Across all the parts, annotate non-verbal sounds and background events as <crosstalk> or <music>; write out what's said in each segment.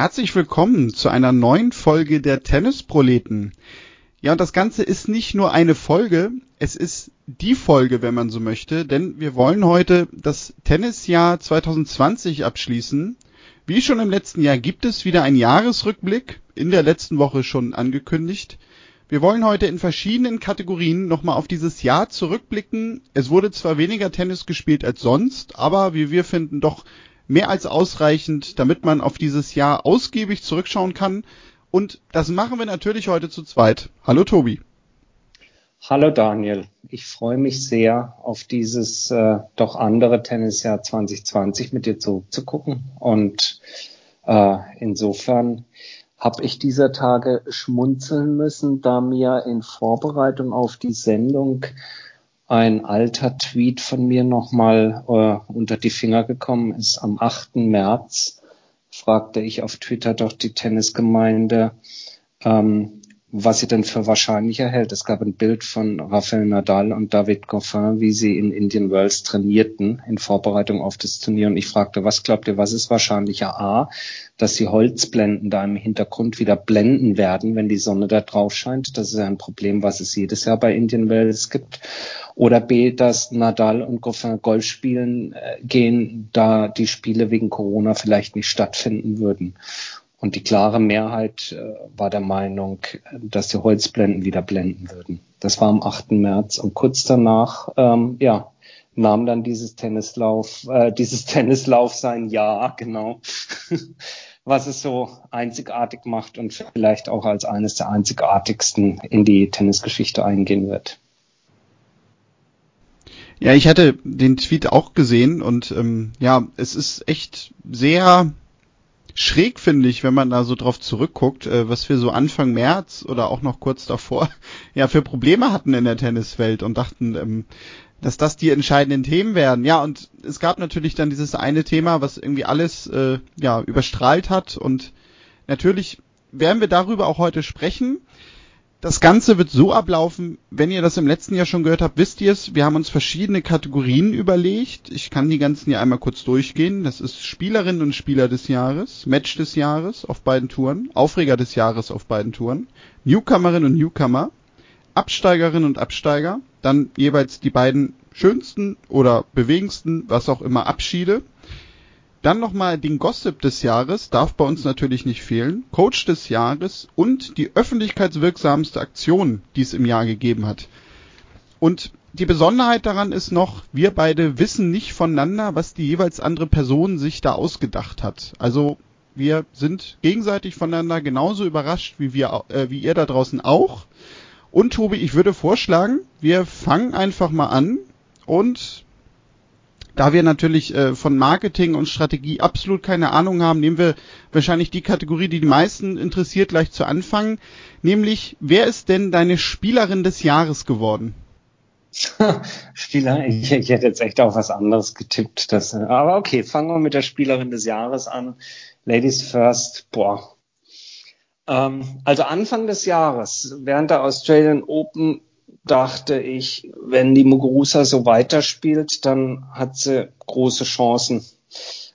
Herzlich willkommen zu einer neuen Folge der Tennisproleten. Ja, und das Ganze ist nicht nur eine Folge, es ist die Folge, wenn man so möchte, denn wir wollen heute das Tennisjahr 2020 abschließen. Wie schon im letzten Jahr gibt es wieder einen Jahresrückblick, in der letzten Woche schon angekündigt. Wir wollen heute in verschiedenen Kategorien nochmal auf dieses Jahr zurückblicken. Es wurde zwar weniger Tennis gespielt als sonst, aber wie wir finden, doch mehr als ausreichend, damit man auf dieses Jahr ausgiebig zurückschauen kann. Und das machen wir natürlich heute zu zweit. Hallo Tobi. Hallo Daniel. Ich freue mich sehr auf dieses äh, doch andere Tennisjahr 2020 mit dir zurückzugucken. Und äh, insofern habe ich dieser Tage schmunzeln müssen, da mir in Vorbereitung auf die Sendung ein alter Tweet von mir nochmal äh, unter die Finger gekommen ist. Am 8. März fragte ich auf Twitter doch die Tennisgemeinde, ähm, was sie denn für wahrscheinlicher hält. Es gab ein Bild von Rafael Nadal und David Goffin, wie sie in Indian Wells trainierten in Vorbereitung auf das Turnier. Und ich fragte, was glaubt ihr, was ist wahrscheinlicher? A, dass die Holzblenden da im Hintergrund wieder blenden werden, wenn die Sonne da drauf scheint. Das ist ein Problem, was es jedes Jahr bei Indian Wells gibt. Oder B, dass Nadal und Goffin Golf spielen äh, gehen, da die Spiele wegen Corona vielleicht nicht stattfinden würden. Und die klare Mehrheit äh, war der Meinung, dass die Holzblenden wieder blenden würden. Das war am 8. März. Und kurz danach, ähm, ja, nahm dann dieses Tennislauf, äh, <laughs> dieses Tennislauf sein Jahr, genau, <laughs> was es so einzigartig macht und vielleicht auch als eines der einzigartigsten in die Tennisgeschichte eingehen wird. Ja, ich hatte den Tweet auch gesehen und ähm, ja, es ist echt sehr schräg, finde ich, wenn man da so drauf zurückguckt, äh, was wir so Anfang März oder auch noch kurz davor <laughs> ja für Probleme hatten in der Tenniswelt und dachten, ähm, dass das die entscheidenden Themen werden. Ja, und es gab natürlich dann dieses eine Thema, was irgendwie alles äh, ja überstrahlt hat und natürlich werden wir darüber auch heute sprechen. Das Ganze wird so ablaufen, wenn ihr das im letzten Jahr schon gehört habt, wisst ihr es, wir haben uns verschiedene Kategorien überlegt. Ich kann die ganzen hier einmal kurz durchgehen. Das ist Spielerinnen und Spieler des Jahres, Match des Jahres auf beiden Touren, Aufreger des Jahres auf beiden Touren, Newcomerin und Newcomer, Absteigerin und Absteiger, dann jeweils die beiden schönsten oder bewegendsten, was auch immer, Abschiede dann nochmal den Gossip des Jahres, darf bei uns natürlich nicht fehlen, Coach des Jahres und die öffentlichkeitswirksamste Aktion, die es im Jahr gegeben hat. Und die Besonderheit daran ist noch, wir beide wissen nicht voneinander, was die jeweils andere Person sich da ausgedacht hat. Also wir sind gegenseitig voneinander genauso überrascht wie wir, äh, wie ihr da draußen auch. Und Tobi, ich würde vorschlagen, wir fangen einfach mal an und da wir natürlich äh, von Marketing und Strategie absolut keine Ahnung haben, nehmen wir wahrscheinlich die Kategorie, die die meisten interessiert, gleich zu Anfang. Nämlich, wer ist denn deine Spielerin des Jahres geworden? <laughs> Spieler, ich, ich, hätte jetzt echt auf was anderes getippt. Das, aber okay, fangen wir mit der Spielerin des Jahres an. Ladies first, boah. Ähm, also Anfang des Jahres, während der Australian Open dachte ich, wenn die Muguruza so weiterspielt, dann hat sie große Chancen,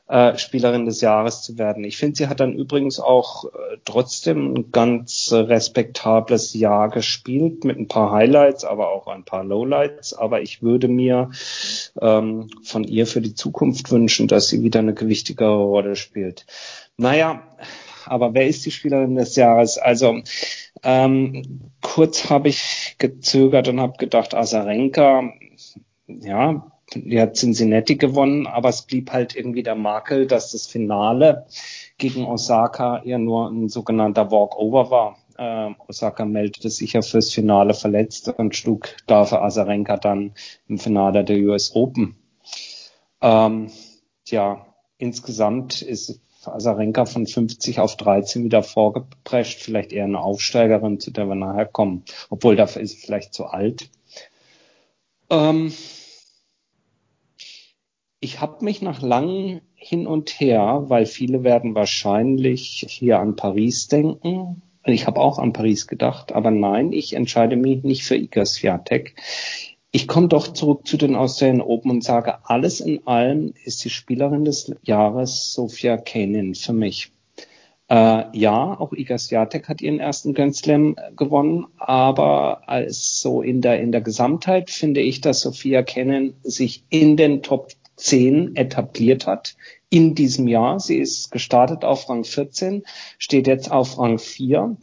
äh, Spielerin des Jahres zu werden. Ich finde, sie hat dann übrigens auch äh, trotzdem ein ganz respektables Jahr gespielt mit ein paar Highlights, aber auch ein paar Lowlights. Aber ich würde mir ähm, von ihr für die Zukunft wünschen, dass sie wieder eine gewichtigere Rolle spielt. Naja, aber wer ist die Spielerin des Jahres? Also ähm, kurz habe ich gezögert und habe gedacht, Asarenka, ja, die hat Cincinnati gewonnen, aber es blieb halt irgendwie der Makel, dass das Finale gegen Osaka eher nur ein sogenannter Walkover war. Äh, Osaka meldete sich ja fürs Finale verletzt und schlug dafür Asarenka dann im Finale der US Open. Ähm, tja, insgesamt ist Asarenka von 50 auf 13 wieder vorgeprescht. Vielleicht eher eine Aufsteigerin, zu der wir nachher kommen. Obwohl dafür ist vielleicht zu alt. Ähm ich habe mich nach langem hin und her, weil viele werden wahrscheinlich hier an Paris denken. Ich habe auch an Paris gedacht, aber nein, ich entscheide mich nicht für Iga Swiatek. Ich komme doch zurück zu den Australian Open und sage, alles in allem ist die Spielerin des Jahres Sophia Kanin für mich. Äh, ja, auch Iga Swiatek hat ihren ersten Grand Slam gewonnen, aber als so in der, in der Gesamtheit finde ich, dass Sophia Kennen sich in den Top 10 etabliert hat in diesem Jahr. Sie ist gestartet auf Rang 14, steht jetzt auf Rang 4.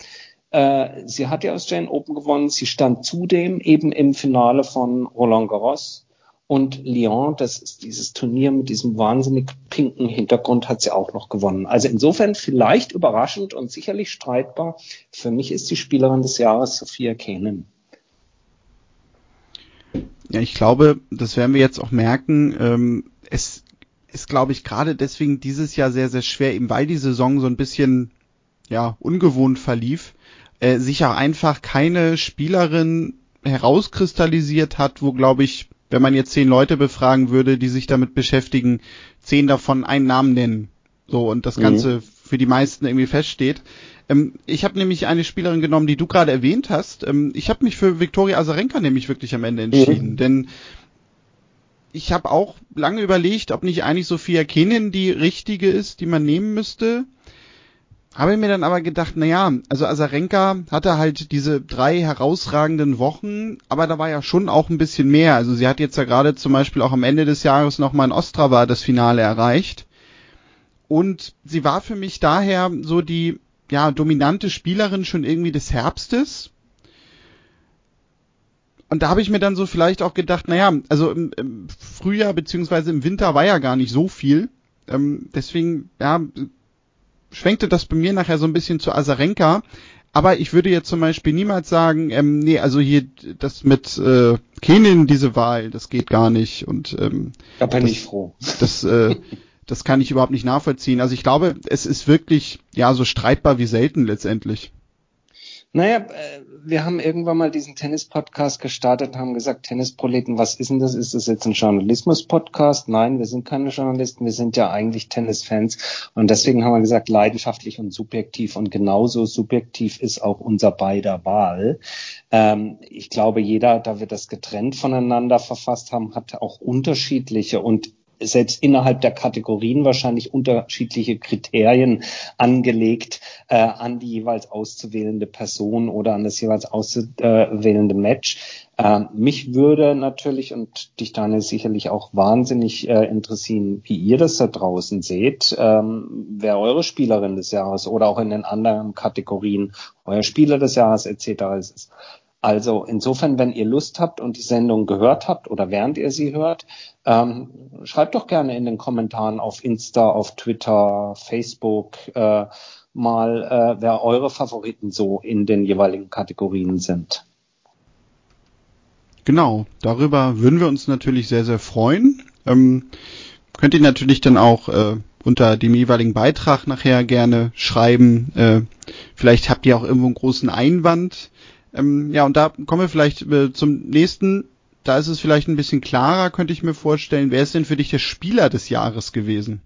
Äh, sie hat ja Australian Open gewonnen. Sie stand zudem eben im Finale von Roland Garros. Und Lyon, das ist dieses Turnier mit diesem wahnsinnig pinken Hintergrund, hat sie auch noch gewonnen. Also insofern vielleicht überraschend und sicherlich streitbar. Für mich ist die Spielerin des Jahres Sophia Kenen. Ja, ich glaube, das werden wir jetzt auch merken. Ähm, es ist, glaube ich, gerade deswegen dieses Jahr sehr, sehr schwer, eben weil die Saison so ein bisschen ja ungewohnt verlief, äh, sich auch einfach keine Spielerin herauskristallisiert hat, wo, glaube ich, wenn man jetzt zehn Leute befragen würde, die sich damit beschäftigen, zehn davon einen Namen nennen. So, und das Ganze mhm. für die meisten irgendwie feststeht. Ähm, ich habe nämlich eine Spielerin genommen, die du gerade erwähnt hast. Ähm, ich habe mich für Viktoria Azarenka nämlich wirklich am Ende entschieden, mhm. denn ich habe auch lange überlegt, ob nicht eigentlich Sophia Kenin die richtige ist, die man nehmen müsste. Habe mir dann aber gedacht, na ja, also Azarenka hatte halt diese drei herausragenden Wochen, aber da war ja schon auch ein bisschen mehr. Also sie hat jetzt ja gerade zum Beispiel auch am Ende des Jahres nochmal in Ostrava das Finale erreicht. Und sie war für mich daher so die, ja, dominante Spielerin schon irgendwie des Herbstes. Und da habe ich mir dann so vielleicht auch gedacht, naja, also im, im Frühjahr beziehungsweise im Winter war ja gar nicht so viel. Ähm, deswegen, ja, schwenkte das bei mir nachher so ein bisschen zu Azarenka. Aber ich würde jetzt zum Beispiel niemals sagen, ähm, nee, also hier das mit äh, Kenin, diese Wahl, das geht gar nicht. Und ähm, da bin das, ich froh. Das, äh, <laughs> das kann ich überhaupt nicht nachvollziehen. Also ich glaube, es ist wirklich ja so streitbar wie selten letztendlich. Naja, äh, wir haben irgendwann mal diesen Tennis-Podcast gestartet, haben gesagt, Tennisproleten, was ist denn das? Ist das jetzt ein Journalismus-Podcast? Nein, wir sind keine Journalisten, wir sind ja eigentlich Tennisfans. Und deswegen haben wir gesagt, leidenschaftlich und subjektiv. Und genauso subjektiv ist auch unser beider Wahl. Ähm, ich glaube, jeder, da wir das getrennt voneinander verfasst haben, hat auch unterschiedliche und selbst innerhalb der Kategorien wahrscheinlich unterschiedliche Kriterien angelegt äh, an die jeweils auszuwählende Person oder an das jeweils auszuwählende Match. Äh, mich würde natürlich und dich Daniel sicherlich auch wahnsinnig äh, interessieren, wie ihr das da draußen seht, ähm, wer eure Spielerin des Jahres oder auch in den anderen Kategorien euer Spieler des Jahres etc. ist. Also insofern, wenn ihr Lust habt und die Sendung gehört habt oder während ihr sie hört, ähm, schreibt doch gerne in den Kommentaren auf Insta, auf Twitter, Facebook äh, mal, äh, wer eure Favoriten so in den jeweiligen Kategorien sind. Genau, darüber würden wir uns natürlich sehr, sehr freuen. Ähm, könnt ihr natürlich dann auch äh, unter dem jeweiligen Beitrag nachher gerne schreiben. Äh, vielleicht habt ihr auch irgendwo einen großen Einwand ähm, ja, und da kommen wir vielleicht äh, zum nächsten. Da ist es vielleicht ein bisschen klarer, könnte ich mir vorstellen. Wer ist denn für dich der Spieler des Jahres gewesen?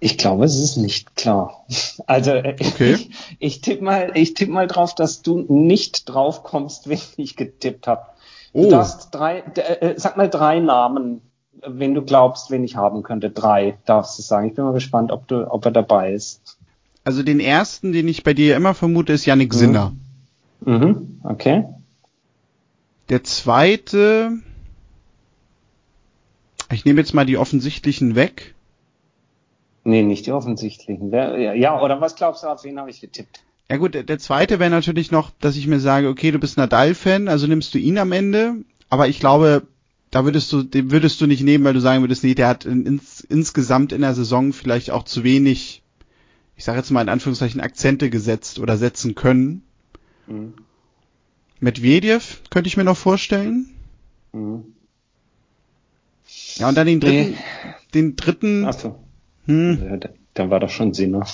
Ich glaube, es ist nicht klar. Also äh, okay. ich, ich tippe mal, ich tippe mal drauf, dass du nicht drauf kommst, <laughs> wenn ich getippt habe. Oh. Du darfst drei, äh, sag mal drei Namen, wenn du glaubst, wen ich haben könnte. Drei darfst du sagen. Ich bin mal gespannt, ob du, ob er dabei ist. Also den ersten, den ich bei dir immer vermute, ist Yannick mhm. Sinner. Mhm, okay. Der zweite, ich nehme jetzt mal die offensichtlichen weg. Nee, nicht die offensichtlichen. Ja, oder was glaubst du, auf wen habe ich getippt? Ja gut, der zweite wäre natürlich noch, dass ich mir sage, okay, du bist Nadal-Fan, also nimmst du ihn am Ende, aber ich glaube, da würdest du, den würdest du nicht nehmen, weil du sagen würdest, nee, der hat ins, insgesamt in der Saison vielleicht auch zu wenig, ich sage jetzt mal in Anführungszeichen, Akzente gesetzt oder setzen können. Mhm. Medvedev könnte ich mir noch vorstellen. Mhm. Ja, und dann den dritten, nee. den dritten. Ach so. Hm. Dann war doch schon Sinner.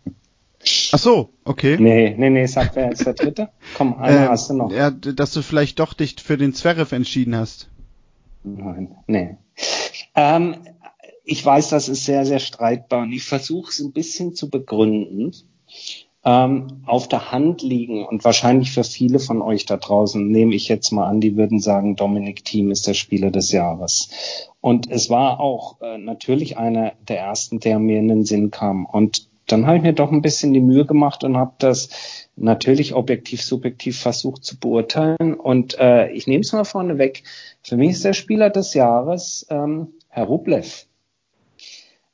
<laughs> Ach so, okay. Nee, nee, nee, sag, wer ist der dritte? Komm, einer äh, hast du noch. Ja, dass du vielleicht doch dich für den Zverev entschieden hast. Nein, nee. Ähm, ich weiß, das ist sehr, sehr streitbar und ich versuche es ein bisschen zu begründen ähm, auf der Hand liegen und wahrscheinlich für viele von euch da draußen nehme ich jetzt mal an, die würden sagen, Dominik Thiem ist der Spieler des Jahres. Und es war auch äh, natürlich einer der ersten, der mir in den Sinn kam. Und dann habe ich mir doch ein bisschen die Mühe gemacht und habe das natürlich objektiv, subjektiv versucht zu beurteilen. Und äh, ich nehme es mal vorne weg. Für mich ist der Spieler des Jahres ähm, Herr Rublev.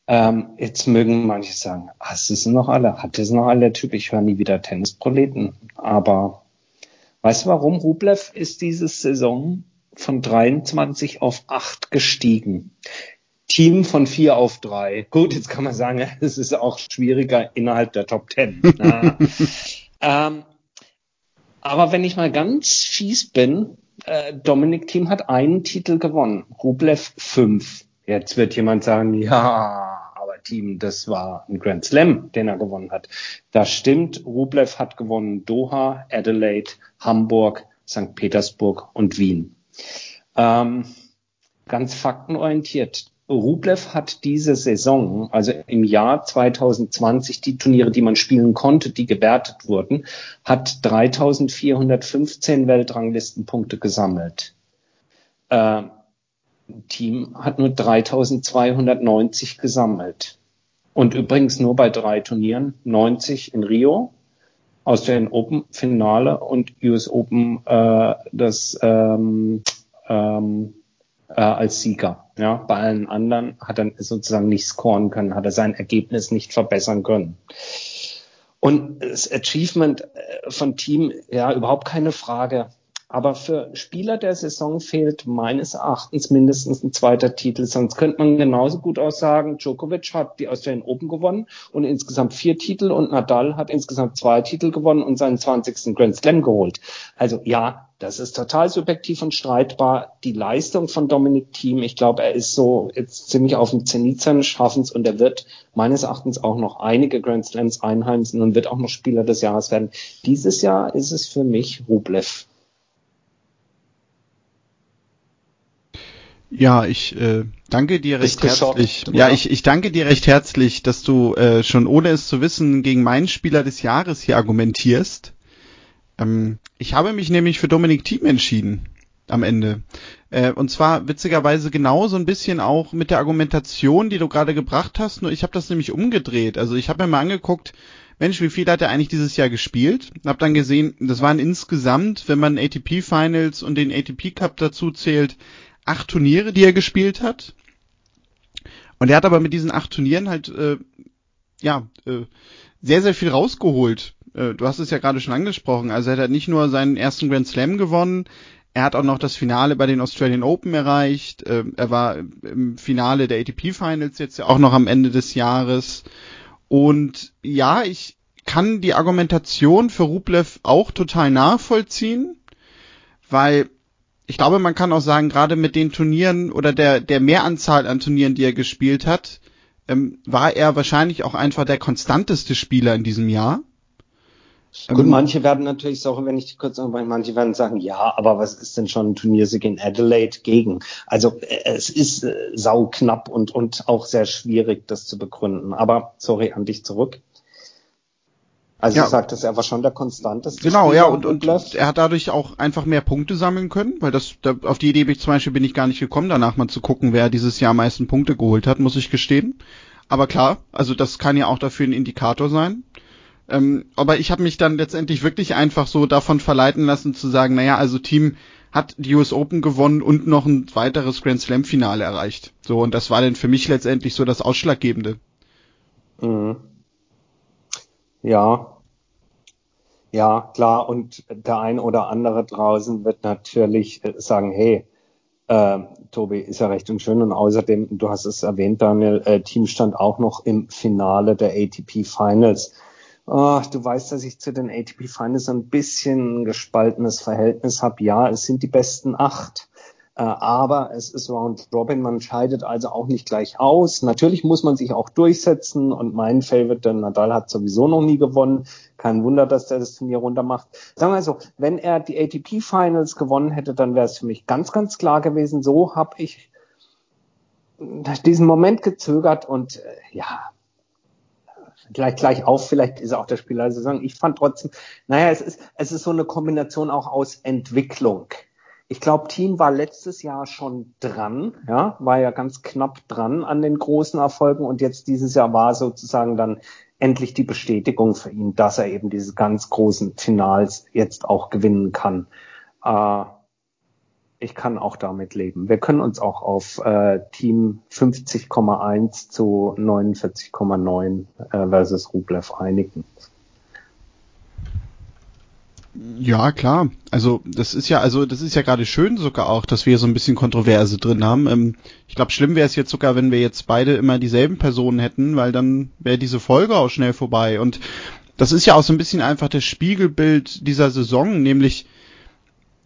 Ähm, jetzt mögen manche sagen, hast du es noch alle? Hat es noch alle? Der Typ, ich höre nie wieder Tennisproleten. Aber weißt du warum? Rublev ist diese Saison von 23 auf 8 gestiegen. Team von 4 auf 3. Gut, jetzt kann man sagen, <laughs> es ist auch schwieriger innerhalb der Top 10. <laughs> ähm, aber wenn ich mal ganz fies bin, äh, Dominik Team hat einen Titel gewonnen, Rublev 5. Jetzt wird jemand sagen, ja, Team, das war ein Grand Slam, den er gewonnen hat. Das stimmt. Rublev hat gewonnen Doha, Adelaide, Hamburg, St. Petersburg und Wien. Ähm, ganz faktenorientiert. Rublev hat diese Saison, also im Jahr 2020, die Turniere, die man spielen konnte, die gewertet wurden, hat 3415 Weltranglistenpunkte gesammelt. Äh, Team hat nur 3290 gesammelt. Und übrigens nur bei drei Turnieren, 90 in Rio, Australian Open Finale und US Open äh, das ähm, ähm, äh, als Sieger. Ja, bei allen anderen hat er sozusagen nicht scoren können, hat er sein Ergebnis nicht verbessern können. Und das Achievement äh, von Team, ja, überhaupt keine Frage. Aber für Spieler der Saison fehlt meines Erachtens mindestens ein zweiter Titel. Sonst könnte man genauso gut auch sagen, Djokovic hat die Australian Open gewonnen und insgesamt vier Titel und Nadal hat insgesamt zwei Titel gewonnen und seinen 20. Grand Slam geholt. Also ja, das ist total subjektiv und streitbar. Die Leistung von Dominik Thiem, ich glaube, er ist so jetzt ziemlich auf dem Zenit seines Schaffens und er wird meines Erachtens auch noch einige Grand Slams einheimsen und wird auch noch Spieler des Jahres werden. Dieses Jahr ist es für mich Rublev. Ja, ich äh, danke dir recht herzlich. Ja, ich, ich danke dir recht herzlich, dass du äh, schon ohne es zu wissen gegen meinen Spieler des Jahres hier argumentierst. Ähm, ich habe mich nämlich für Dominik Thiem entschieden am Ende. Äh, und zwar witzigerweise genauso ein bisschen auch mit der Argumentation, die du gerade gebracht hast, nur ich habe das nämlich umgedreht. Also ich habe mir mal angeguckt, Mensch, wie viel hat er eigentlich dieses Jahr gespielt? Hab dann gesehen, das waren insgesamt, wenn man ATP Finals und den ATP Cup dazu zählt, acht Turniere, die er gespielt hat. Und er hat aber mit diesen acht Turnieren halt äh, ja äh, sehr sehr viel rausgeholt. Äh, du hast es ja gerade schon angesprochen. Also er hat nicht nur seinen ersten Grand Slam gewonnen, er hat auch noch das Finale bei den Australian Open erreicht. Äh, er war im Finale der ATP Finals jetzt ja auch noch am Ende des Jahres. Und ja, ich kann die Argumentation für Rublev auch total nachvollziehen, weil ich glaube, man kann auch sagen, gerade mit den Turnieren oder der, der Mehranzahl an Turnieren, die er gespielt hat, ähm, war er wahrscheinlich auch einfach der konstanteste Spieler in diesem Jahr. Gut, ähm, manche werden natürlich so, wenn ich kurz noch manche werden sagen, ja, aber was ist denn schon ein Turniersieg in Adelaide gegen? Also äh, es ist äh, sau knapp und, und auch sehr schwierig, das zu begründen. Aber sorry, an dich zurück. Also ja. ich sagte, er war schon der konstanteste. Genau, Spieler ja, und, und, und er hat dadurch auch einfach mehr Punkte sammeln können, weil das, da, auf die Idee bin ich zum Beispiel bin ich gar nicht gekommen, danach mal zu gucken, wer dieses Jahr am meisten Punkte geholt hat, muss ich gestehen. Aber klar, also das kann ja auch dafür ein Indikator sein. Ähm, aber ich habe mich dann letztendlich wirklich einfach so davon verleiten lassen zu sagen, naja, also Team hat die US Open gewonnen und noch ein weiteres Grand Slam Finale erreicht. So, und das war dann für mich letztendlich so das Ausschlaggebende. Mhm. Ja, ja, klar. Und der ein oder andere draußen wird natürlich äh, sagen, hey, äh, Tobi, ist ja recht und schön. Und außerdem, du hast es erwähnt, Daniel, äh, Team stand auch noch im Finale der ATP Finals. Oh, du weißt, dass ich zu den ATP Finals ein bisschen gespaltenes Verhältnis habe. Ja, es sind die besten acht. Äh, aber es ist Round Robin, man scheidet also auch nicht gleich aus. Natürlich muss man sich auch durchsetzen und mein Favorite, denn Nadal hat sowieso noch nie gewonnen. Kein Wunder, dass der das Turnier runter macht. Sagen wir so, wenn er die ATP Finals gewonnen hätte, dann wäre es für mich ganz, ganz klar gewesen. So habe ich diesen Moment gezögert und äh, ja, gleich gleich auf, vielleicht ist er auch der Spieler der Saison. Ich fand trotzdem, naja, es ist, es ist so eine Kombination auch aus Entwicklung. Ich glaube, Team war letztes Jahr schon dran, ja, war ja ganz knapp dran an den großen Erfolgen und jetzt dieses Jahr war sozusagen dann endlich die Bestätigung für ihn, dass er eben diese ganz großen Finals jetzt auch gewinnen kann. Äh, ich kann auch damit leben. Wir können uns auch auf äh, Team 50,1 zu 49,9 äh, versus Rublev einigen. Ja, klar. Also das ist ja, also das ist ja gerade schön sogar auch, dass wir so ein bisschen Kontroverse drin haben. Ähm, ich glaube, schlimm wäre es jetzt sogar, wenn wir jetzt beide immer dieselben Personen hätten, weil dann wäre diese Folge auch schnell vorbei. Und das ist ja auch so ein bisschen einfach das Spiegelbild dieser Saison, nämlich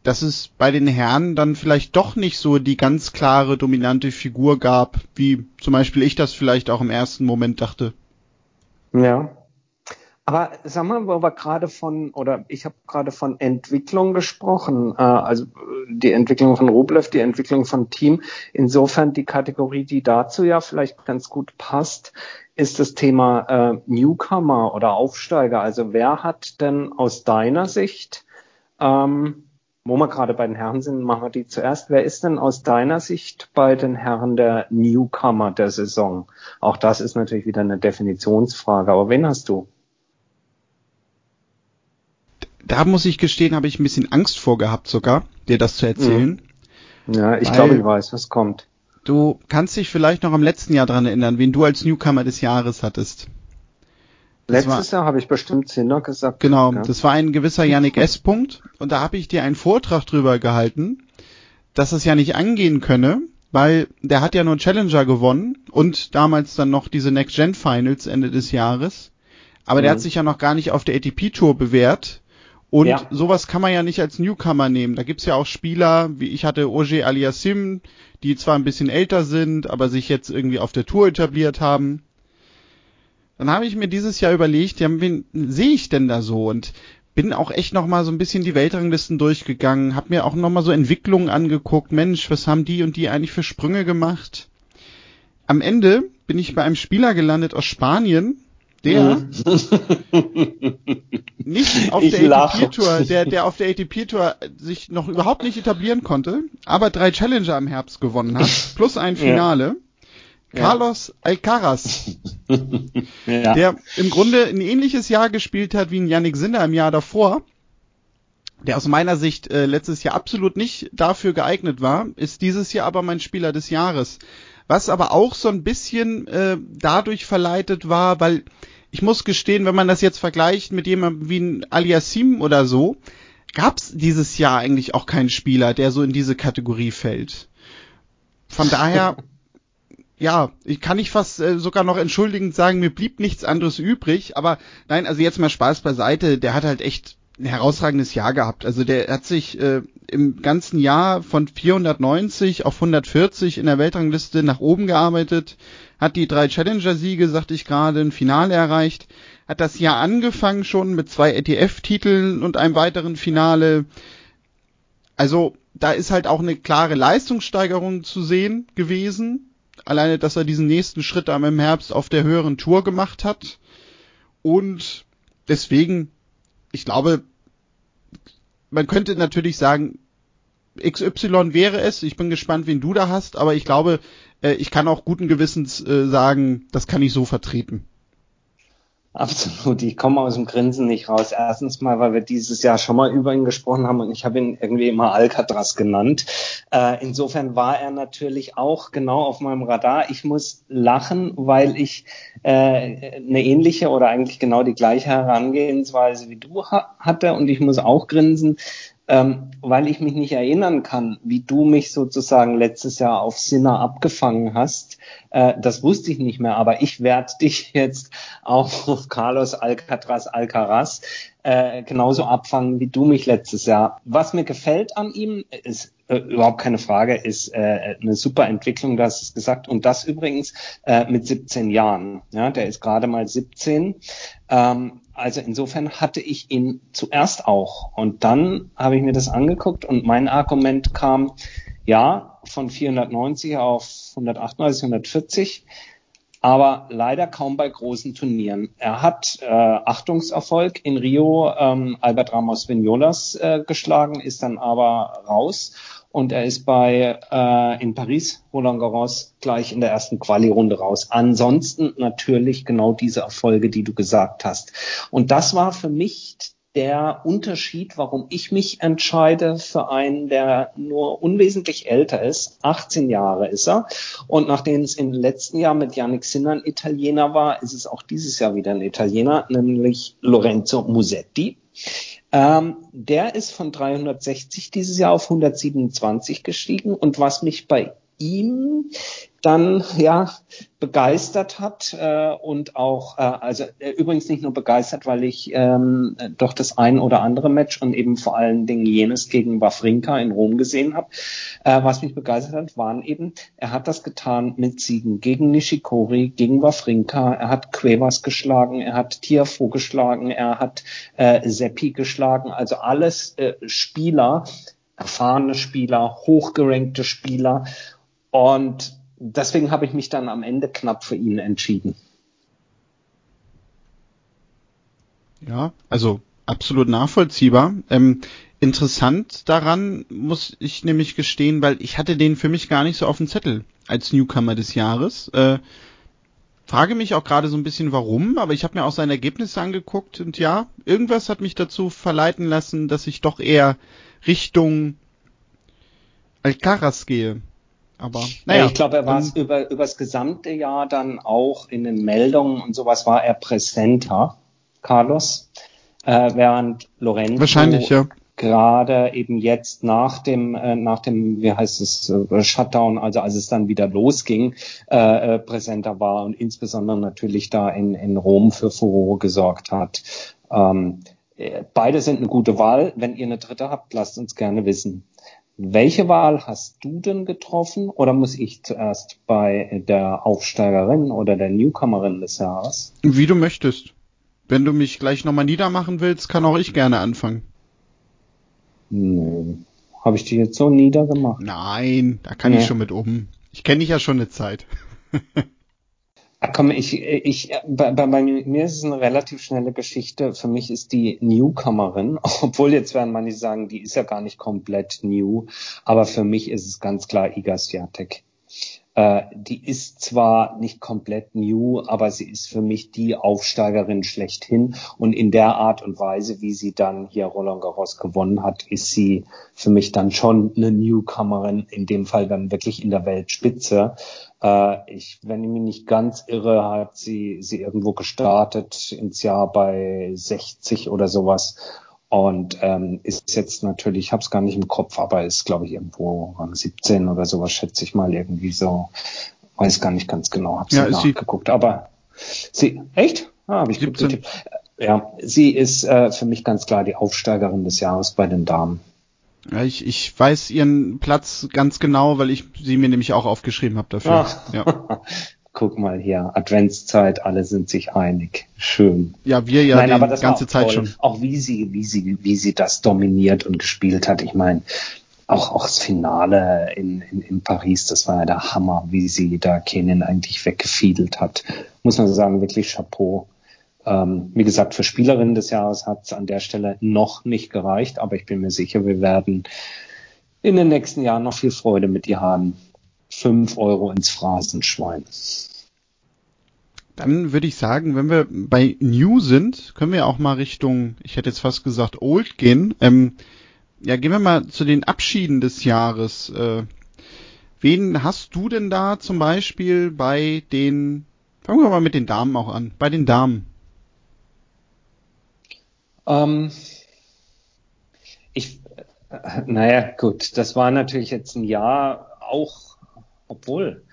dass es bei den Herren dann vielleicht doch nicht so die ganz klare dominante Figur gab, wie zum Beispiel ich das vielleicht auch im ersten Moment dachte. Ja. Aber sag mal, wo wir gerade von, oder ich habe gerade von Entwicklung gesprochen, äh, also die Entwicklung von Rublev, die Entwicklung von Team. Insofern die Kategorie, die dazu ja vielleicht ganz gut passt, ist das Thema äh, Newcomer oder Aufsteiger. Also wer hat denn aus deiner Sicht ähm, wo wir gerade bei den Herren sind, machen wir die zuerst. Wer ist denn aus deiner Sicht bei den Herren der Newcomer der Saison? Auch das ist natürlich wieder eine Definitionsfrage, aber wen hast du? Da muss ich gestehen, habe ich ein bisschen Angst vor gehabt sogar, dir das zu erzählen. Mhm. Ja, ich glaube, ich weiß, was kommt. Du kannst dich vielleicht noch am letzten Jahr dran erinnern, wen du als Newcomer des Jahres hattest. Letztes war, Jahr habe ich bestimmt Zinner gesagt. Genau, ja. das war ein gewisser Yannick S. Punkt und da habe ich dir einen Vortrag drüber gehalten, dass es ja nicht angehen könne, weil der hat ja nur Challenger gewonnen und damals dann noch diese Next Gen Finals Ende des Jahres. Aber mhm. der hat sich ja noch gar nicht auf der ATP Tour bewährt. Und ja. sowas kann man ja nicht als Newcomer nehmen. Da gibt's ja auch Spieler, wie ich hatte Oje Aliassim, die zwar ein bisschen älter sind, aber sich jetzt irgendwie auf der Tour etabliert haben. Dann habe ich mir dieses Jahr überlegt, ja, wen sehe ich denn da so? Und bin auch echt noch mal so ein bisschen die Weltranglisten durchgegangen, habe mir auch noch mal so Entwicklungen angeguckt. Mensch, was haben die und die eigentlich für Sprünge gemacht? Am Ende bin ich bei einem Spieler gelandet aus Spanien, der mhm. <laughs> nicht auf ich der ATP Tour, der, der auf der ATP Tour sich noch überhaupt nicht etablieren konnte, aber drei Challenger im Herbst gewonnen hat, <laughs> plus ein Finale. Ja. Carlos Alcaraz, <laughs> ja. der im Grunde ein ähnliches Jahr gespielt hat wie ein Yannick Sinner im Jahr davor, der aus meiner Sicht äh, letztes Jahr absolut nicht dafür geeignet war, ist dieses Jahr aber mein Spieler des Jahres. Was aber auch so ein bisschen äh, dadurch verleitet war, weil ich muss gestehen, wenn man das jetzt vergleicht mit jemandem wie ein Aliasim oder so, gab es dieses Jahr eigentlich auch keinen Spieler, der so in diese Kategorie fällt. Von daher <laughs> ja, ich kann nicht fast äh, sogar noch entschuldigend sagen, mir blieb nichts anderes übrig, aber nein, also jetzt mal Spaß beiseite, der hat halt echt ein herausragendes Jahr gehabt. Also der hat sich äh, im ganzen Jahr von 490 auf 140 in der Weltrangliste nach oben gearbeitet, hat die drei Challenger-Siege, sagte ich gerade, ein Finale erreicht, hat das Jahr angefangen schon mit zwei ETF-Titeln und einem weiteren Finale. Also da ist halt auch eine klare Leistungssteigerung zu sehen gewesen Alleine, dass er diesen nächsten Schritt am im Herbst auf der höheren Tour gemacht hat. Und deswegen, ich glaube, man könnte natürlich sagen, XY wäre es. Ich bin gespannt, wen du da hast, aber ich glaube, äh, ich kann auch guten Gewissens äh, sagen, das kann ich so vertreten. Absolut, ich komme aus dem Grinsen nicht raus. Erstens mal, weil wir dieses Jahr schon mal über ihn gesprochen haben und ich habe ihn irgendwie immer Alcatraz genannt. Äh, insofern war er natürlich auch genau auf meinem Radar. Ich muss lachen, weil ich äh, eine ähnliche oder eigentlich genau die gleiche Herangehensweise wie du ha hatte und ich muss auch grinsen, ähm, weil ich mich nicht erinnern kann, wie du mich sozusagen letztes Jahr auf Sinner abgefangen hast. Äh, das wusste ich nicht mehr, aber ich werde dich jetzt auf Carlos Alcatraz Alcaraz äh, genauso abfangen, wie du mich letztes Jahr. Was mir gefällt an ihm, ist äh, überhaupt keine Frage, ist äh, eine super Entwicklung, das ist gesagt. Und das übrigens äh, mit 17 Jahren. Ja, der ist gerade mal 17. Ähm, also insofern hatte ich ihn zuerst auch. Und dann habe ich mir das angeguckt und mein Argument kam, ja, von 490 auf 138, 140, aber leider kaum bei großen Turnieren. Er hat äh, Achtungserfolg in Rio ähm, Albert Ramos Vignolas äh, geschlagen, ist dann aber raus und er ist bei äh, in Paris Roland Garros gleich in der ersten Quali-Runde raus. Ansonsten natürlich genau diese Erfolge, die du gesagt hast. Und das war für mich der Unterschied, warum ich mich entscheide für einen, der nur unwesentlich älter ist. 18 Jahre ist er. Und nachdem es im letzten Jahr mit Yannick Sinner ein Italiener war, ist es auch dieses Jahr wieder ein Italiener, nämlich Lorenzo Musetti. Ähm, der ist von 360 dieses Jahr auf 127 gestiegen. Und was mich bei ihm dann ja begeistert hat äh, und auch äh, also äh, übrigens nicht nur begeistert, weil ich ähm, doch das ein oder andere Match und eben vor allen Dingen jenes gegen Wawrinka in Rom gesehen habe. Äh, was mich begeistert hat, waren eben er hat das getan mit Siegen gegen Nishikori, gegen Wawrinka, er hat Cuevas geschlagen, er hat Tiafo geschlagen, er hat äh, Seppi geschlagen, also alles äh, Spieler, erfahrene Spieler, hochgerankte Spieler. Und deswegen habe ich mich dann am Ende knapp für ihn entschieden. Ja, also absolut nachvollziehbar. Ähm, interessant daran muss ich nämlich gestehen, weil ich hatte den für mich gar nicht so auf dem Zettel als Newcomer des Jahres. Äh, frage mich auch gerade so ein bisschen warum, aber ich habe mir auch seine Ergebnisse angeguckt und ja, irgendwas hat mich dazu verleiten lassen, dass ich doch eher Richtung Alcaraz gehe. Aber naja, ich glaube, er war es über, über das gesamte Jahr dann auch in den Meldungen und sowas war er präsenter, Carlos, äh, während Lorenzo wahrscheinlich ja. gerade eben jetzt nach dem äh, nach dem wie heißt es äh, Shutdown also als es dann wieder losging äh, äh, präsenter war und insbesondere natürlich da in in Rom für Furore gesorgt hat. Ähm, äh, beide sind eine gute Wahl. Wenn ihr eine dritte habt lasst uns gerne wissen welche Wahl hast du denn getroffen oder muss ich zuerst bei der Aufsteigerin oder der Newcomerin des Jahres? Wie du möchtest. Wenn du mich gleich nochmal niedermachen willst, kann auch ich gerne anfangen. Nö. Habe ich dich jetzt so niedergemacht? Nein, da kann nee. ich schon mit oben. Ich kenne dich ja schon eine Zeit. <laughs> Komm, ich, ich, bei, bei mir ist es eine relativ schnelle Geschichte. Für mich ist die Newcomerin, <laughs> obwohl jetzt werden manche sagen, die ist ja gar nicht komplett new, aber für mich ist es ganz klar Iga Swiatek. Äh, die ist zwar nicht komplett new, aber sie ist für mich die Aufsteigerin schlechthin. Und in der Art und Weise, wie sie dann hier Roland Garros gewonnen hat, ist sie für mich dann schon eine Newcomerin, in dem Fall dann wirklich in der Weltspitze. Äh, ich, wenn ich mich nicht ganz irre, hat sie, sie irgendwo gestartet ins Jahr bei 60 oder sowas und ähm, ist jetzt natürlich, ich habe es gar nicht im Kopf, aber ist, glaube ich, irgendwo Rang 17 oder sowas, schätze ich mal, irgendwie so. Weiß gar nicht ganz genau, habe ja, nachgeguckt. Aber sie, echt? Ah, habe ich 17. gut getippt. Ja, sie ist äh, für mich ganz klar die Aufsteigerin des Jahres bei den Damen. Ja, ich, ich weiß ihren Platz ganz genau, weil ich sie mir nämlich auch aufgeschrieben habe dafür. Ach. Ja. <laughs> guck mal hier, Adventszeit, alle sind sich einig. Schön. Ja, wir ja Nein, die aber das ganze Zeit toll. schon. Auch wie sie, wie sie, wie sie das dominiert und gespielt hat. Ich meine, auch, auch das Finale in, in, in Paris, das war ja der Hammer, wie sie da Kenin eigentlich weggefiedelt hat. Muss man sagen, wirklich Chapeau. Ähm, wie gesagt, für Spielerinnen des Jahres hat es an der Stelle noch nicht gereicht, aber ich bin mir sicher, wir werden in den nächsten Jahren noch viel Freude mit ihr haben. Fünf Euro ins Phrasenschwein. Dann würde ich sagen, wenn wir bei New sind, können wir auch mal Richtung, ich hätte jetzt fast gesagt Old gehen. Ähm, ja, gehen wir mal zu den Abschieden des Jahres. Äh, wen hast du denn da zum Beispiel bei den, fangen wir mal mit den Damen auch an, bei den Damen? Ähm, ich, äh, naja, gut, das war natürlich jetzt ein Jahr auch, obwohl,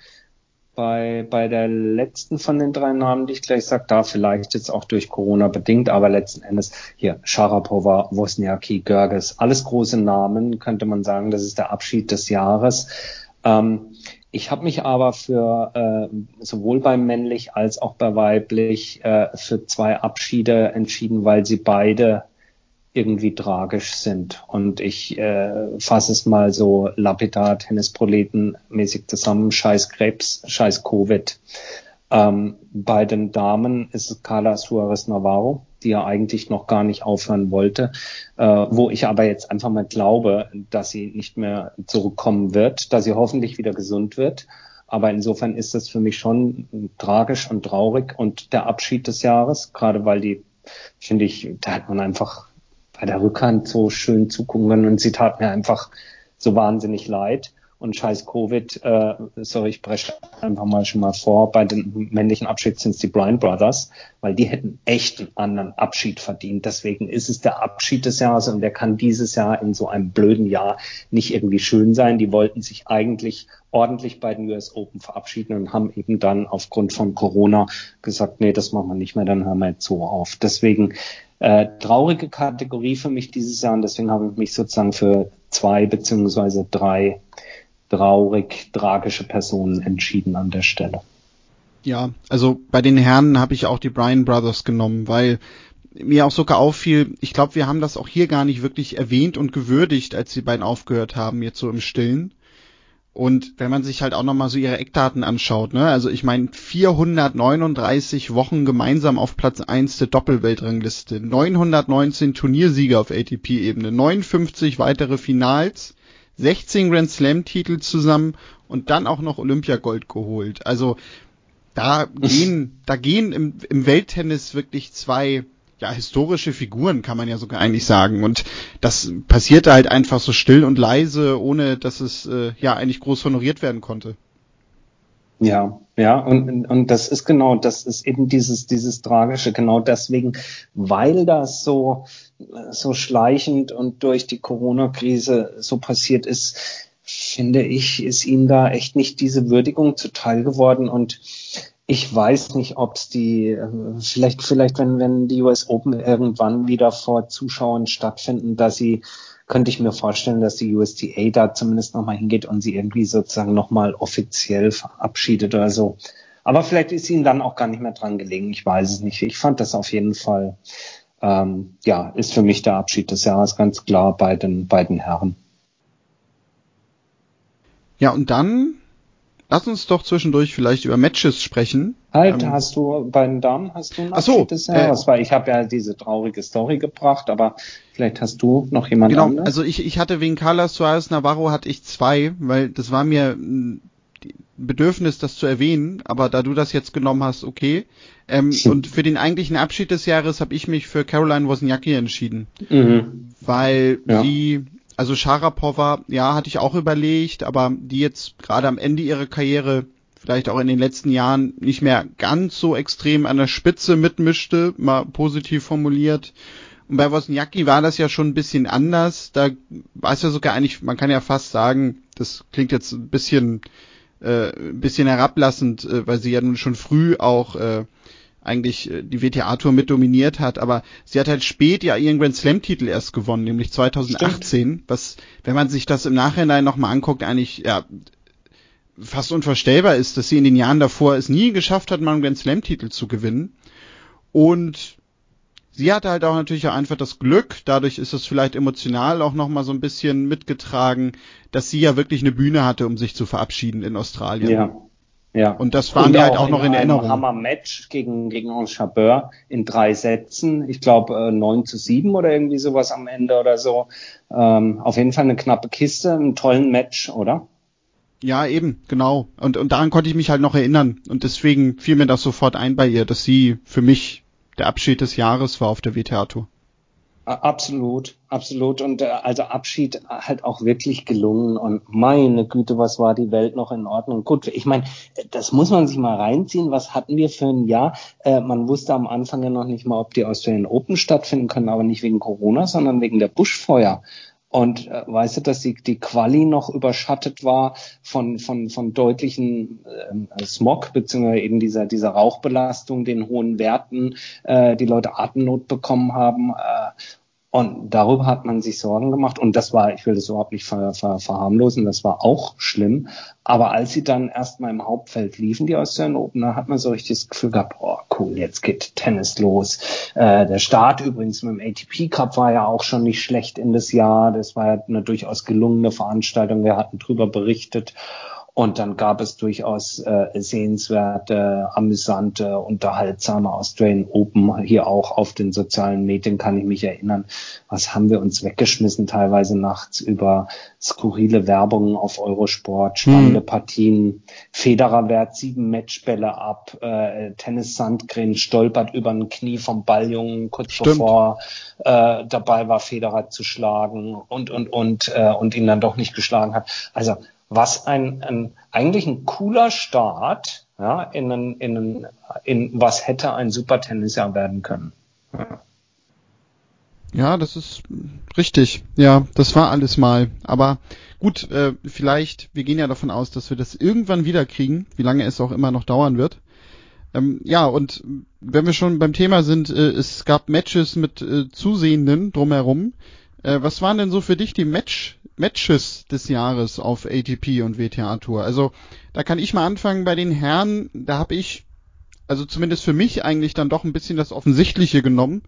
bei, bei der letzten von den drei Namen, die ich gleich sage, da vielleicht jetzt auch durch Corona bedingt, aber letzten Endes hier Sharapova, Wozniacki, Görges, alles große Namen, könnte man sagen, das ist der Abschied des Jahres. Ähm, ich habe mich aber für äh, sowohl beim männlich als auch bei weiblich äh, für zwei Abschiede entschieden, weil sie beide irgendwie tragisch sind. Und ich äh, fasse es mal so lapidar Tennisproleten-mäßig zusammen. Scheiß Krebs, scheiß Covid. Ähm, bei den Damen ist es Carla Suarez Navarro, die er eigentlich noch gar nicht aufhören wollte, äh, wo ich aber jetzt einfach mal glaube, dass sie nicht mehr zurückkommen wird, dass sie hoffentlich wieder gesund wird. Aber insofern ist das für mich schon tragisch und traurig und der Abschied des Jahres, gerade weil die, finde ich, da hat man einfach bei der Rückhand so schön zugucken können. Und sie tat mir einfach so wahnsinnig leid und scheiß Covid, äh, sorry, ich breche einfach mal schon mal vor, bei den männlichen Abschied sind es die Bryan Brothers, weil die hätten echt einen anderen Abschied verdient. Deswegen ist es der Abschied des Jahres und der kann dieses Jahr in so einem blöden Jahr nicht irgendwie schön sein. Die wollten sich eigentlich ordentlich bei den US Open verabschieden und haben eben dann aufgrund von Corona gesagt, nee, das machen wir nicht mehr, dann hören wir jetzt so auf. Deswegen äh, traurige Kategorie für mich dieses Jahr und deswegen habe ich mich sozusagen für zwei beziehungsweise drei traurig, tragische Personen entschieden an der Stelle. Ja, also bei den Herren habe ich auch die Bryan Brothers genommen, weil mir auch sogar auffiel, ich glaube, wir haben das auch hier gar nicht wirklich erwähnt und gewürdigt, als die beiden aufgehört haben, jetzt so im Stillen. Und wenn man sich halt auch nochmal so ihre Eckdaten anschaut, ne, also ich meine 439 Wochen gemeinsam auf Platz 1 der Doppelweltrangliste, 919 Turniersieger auf ATP-Ebene, 59 weitere Finals, 16 Grand Slam Titel zusammen und dann auch noch Olympiagold geholt. Also da <laughs> gehen, da gehen im, im Welttennis wirklich zwei ja, historische Figuren, kann man ja sogar eigentlich sagen. Und das passierte halt einfach so still und leise, ohne dass es äh, ja eigentlich groß honoriert werden konnte. Ja, ja, und, und das ist genau, das ist eben dieses, dieses Tragische, genau deswegen, weil das so, so schleichend und durch die Corona-Krise so passiert ist, finde ich, ist ihm da echt nicht diese Würdigung zuteil geworden. Und ich weiß nicht, ob es die, vielleicht, vielleicht, wenn, wenn die US Open irgendwann wieder vor Zuschauern stattfinden, dass sie könnte ich mir vorstellen, dass die USDA da zumindest nochmal hingeht und sie irgendwie sozusagen nochmal offiziell verabschiedet oder so. Aber vielleicht ist ihnen dann auch gar nicht mehr dran gelegen. Ich weiß es nicht. Ich fand das auf jeden Fall, ähm, ja, ist für mich der Abschied des Jahres ganz klar bei den beiden Herren. Ja, und dann Lass uns doch zwischendurch vielleicht über Matches sprechen. Halt, ähm, hast du bei den Damen hast du noch so, des Jahres? Äh, weil ich habe ja diese traurige Story gebracht, aber vielleicht hast du noch jemand genau, anderes. Also ich, ich hatte wegen Carlos Suarez Navarro hatte ich zwei, weil das war mir ein Bedürfnis, das zu erwähnen, aber da du das jetzt genommen hast, okay. Ähm, und für den eigentlichen Abschied des Jahres habe ich mich für Caroline Wozniacki entschieden, mhm. weil ja. sie also Sharapova, ja, hatte ich auch überlegt, aber die jetzt gerade am Ende ihrer Karriere vielleicht auch in den letzten Jahren nicht mehr ganz so extrem an der Spitze mitmischte, mal positiv formuliert. Und bei Wozniacki war das ja schon ein bisschen anders. Da war es ja sogar eigentlich, man kann ja fast sagen, das klingt jetzt ein bisschen, äh, ein bisschen herablassend, äh, weil sie ja nun schon früh auch äh, eigentlich äh, die WTA-Tour mit dominiert hat, aber sie hat halt spät ja ihren Grand Slam-Titel erst gewonnen, nämlich 2018, Stimmt. was, wenn man sich das im Nachhinein nochmal anguckt, eigentlich ja fast unvorstellbar ist, dass sie in den Jahren davor es nie geschafft hat, mal einen Grand Slam-Titel zu gewinnen. Und sie hatte halt auch natürlich auch einfach das Glück, dadurch ist es vielleicht emotional auch nochmal so ein bisschen mitgetragen, dass sie ja wirklich eine Bühne hatte, um sich zu verabschieden in Australien. Ja. Ja. Und das waren wir halt auch noch in, in Erinnerung. Hammer-Match gegen, gegen Ange Chabeur in drei Sätzen. Ich glaube, äh, 9 zu 7 oder irgendwie sowas am Ende oder so. Ähm, auf jeden Fall eine knappe Kiste, einen tollen Match, oder? Ja, eben, genau. Und, und daran konnte ich mich halt noch erinnern. Und deswegen fiel mir das sofort ein bei ihr, dass sie für mich der Abschied des Jahres war auf der WTA-Tour. Absolut, absolut. Und äh, also Abschied halt auch wirklich gelungen. Und meine Güte, was war die Welt noch in Ordnung? Gut, ich meine, das muss man sich mal reinziehen. Was hatten wir für ein Jahr? Äh, man wusste am Anfang ja noch nicht mal, ob die Australian Open stattfinden können, aber nicht wegen Corona, sondern wegen der Buschfeuer. Und äh, weißt du, dass die, die Quali noch überschattet war von, von, von deutlichen äh, Smog, beziehungsweise eben dieser, dieser Rauchbelastung, den hohen Werten, äh, die Leute Atemnot bekommen haben. Äh, und darüber hat man sich Sorgen gemacht. Und das war, ich will das überhaupt nicht ver, ver, verharmlosen, das war auch schlimm. Aber als sie dann erstmal im Hauptfeld liefen, die Australian Open, da hat man so richtig das Gefühl gehabt, oh cool, jetzt geht Tennis los. Äh, der Start übrigens mit dem ATP Cup war ja auch schon nicht schlecht in das Jahr. Das war ja eine durchaus gelungene Veranstaltung. Wir hatten drüber berichtet. Und dann gab es durchaus äh, sehenswerte, amüsante, unterhaltsame Australian Open. Hier auch auf den sozialen Medien kann ich mich erinnern. Was haben wir uns weggeschmissen, teilweise nachts über skurrile Werbungen auf Eurosport, spannende mhm. Partien. Federer wehrt sieben Matchbälle ab. Äh, Tennis Sandgren stolpert über ein Knie vom Balljungen kurz Stimmt. bevor äh, dabei war, Federer zu schlagen und, und, und, äh, und ihn dann doch nicht geschlagen hat. Also was ein, ein eigentlich ein cooler Start ja, in, ein, in, ein, in was hätte ein super Tennisjahr werden können. Ja. ja. das ist richtig. Ja, das war alles mal. Aber gut, äh, vielleicht, wir gehen ja davon aus, dass wir das irgendwann wieder kriegen, wie lange es auch immer noch dauern wird. Ähm, ja, und wenn wir schon beim Thema sind, äh, es gab Matches mit äh, Zusehenden drumherum. Äh, was waren denn so für dich die Match Matches des Jahres auf ATP und WTA Tour. Also da kann ich mal anfangen bei den Herren. Da habe ich, also zumindest für mich eigentlich dann doch ein bisschen das Offensichtliche genommen,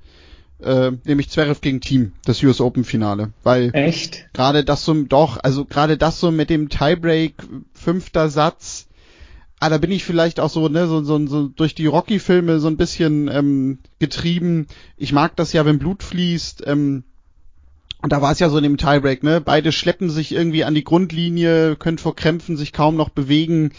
äh, nämlich Zverev gegen Team, das US Open Finale, weil echt gerade das so doch, also gerade das so mit dem Tiebreak fünfter Satz. Ah, da bin ich vielleicht auch so, ne, so, so, so durch die Rocky-Filme so ein bisschen ähm, getrieben. Ich mag das ja, wenn Blut fließt. Ähm, und da war es ja so in dem Tiebreak, ne? Beide schleppen sich irgendwie an die Grundlinie, können vor Krämpfen sich kaum noch bewegen.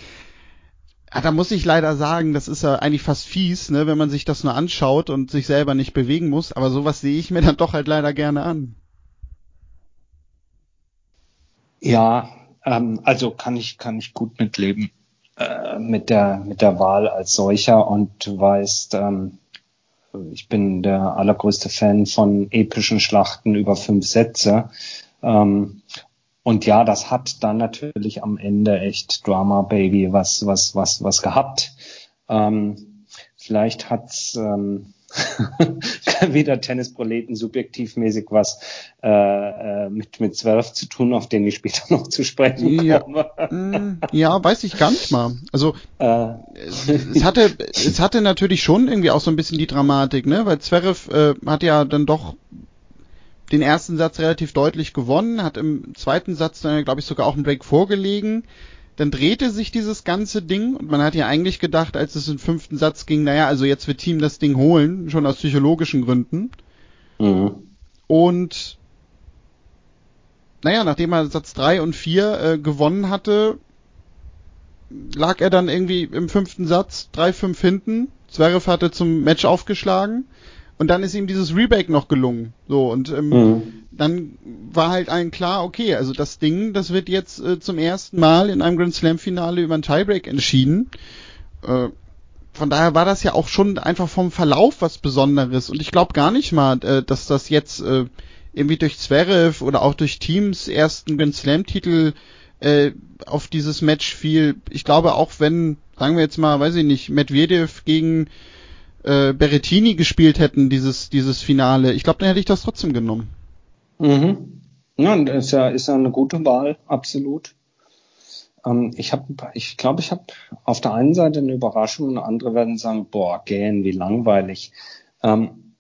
Ja, da muss ich leider sagen, das ist ja eigentlich fast fies, ne, wenn man sich das nur anschaut und sich selber nicht bewegen muss. Aber sowas sehe ich mir <laughs> dann doch halt leider gerne an. Ja, ähm, also kann ich kann ich gut mitleben äh, mit der mit der Wahl als solcher und du weißt, ähm, ich bin der allergrößte Fan von epischen Schlachten über fünf Sätze. Ähm, und ja, das hat dann natürlich am Ende echt Drama Baby was, was, was, was gehabt. Ähm, vielleicht hat's ähm, <laughs> wieder Tennisproleten subjektivmäßig was äh, äh, mit mit zwölf zu tun, auf den ich später noch zu sprechen ja, komme. Mm, ja, weiß ich gar nicht mal. Also <laughs> äh. es hatte es hatte natürlich schon irgendwie auch so ein bisschen die Dramatik, ne? Weil Zverev äh, hat ja dann doch den ersten Satz relativ deutlich gewonnen, hat im zweiten Satz dann, glaube ich, sogar auch einen Break vorgelegen dann drehte sich dieses ganze Ding und man hat ja eigentlich gedacht, als es im fünften Satz ging, naja, also jetzt wird Team das Ding holen, schon aus psychologischen Gründen. Mhm. Und naja, nachdem er Satz drei und vier äh, gewonnen hatte, lag er dann irgendwie im fünften Satz drei fünf hinten. Zverev hatte zum Match aufgeschlagen und dann ist ihm dieses Rebake noch gelungen. So, und ähm, mhm. dann war halt allen klar, okay, also das Ding, das wird jetzt äh, zum ersten Mal in einem Grand Slam-Finale über ein Tiebreak entschieden. Äh, von daher war das ja auch schon einfach vom Verlauf was Besonderes. Und ich glaube gar nicht mal, äh, dass das jetzt äh, irgendwie durch Zverev oder auch durch Teams ersten Grand Slam-Titel äh, auf dieses Match fiel. Ich glaube auch, wenn, sagen wir jetzt mal, weiß ich nicht, Medvedev gegen äh, Berrettini gespielt hätten, dieses, dieses Finale, ich glaube, dann hätte ich das trotzdem genommen. Mhm. Ja, ist ja, ist ja eine gute Wahl, absolut. Ähm, ich habe, ich glaube, ich habe auf der einen Seite eine Überraschung und andere werden sagen, boah, gähn, wie langweilig. Ähm,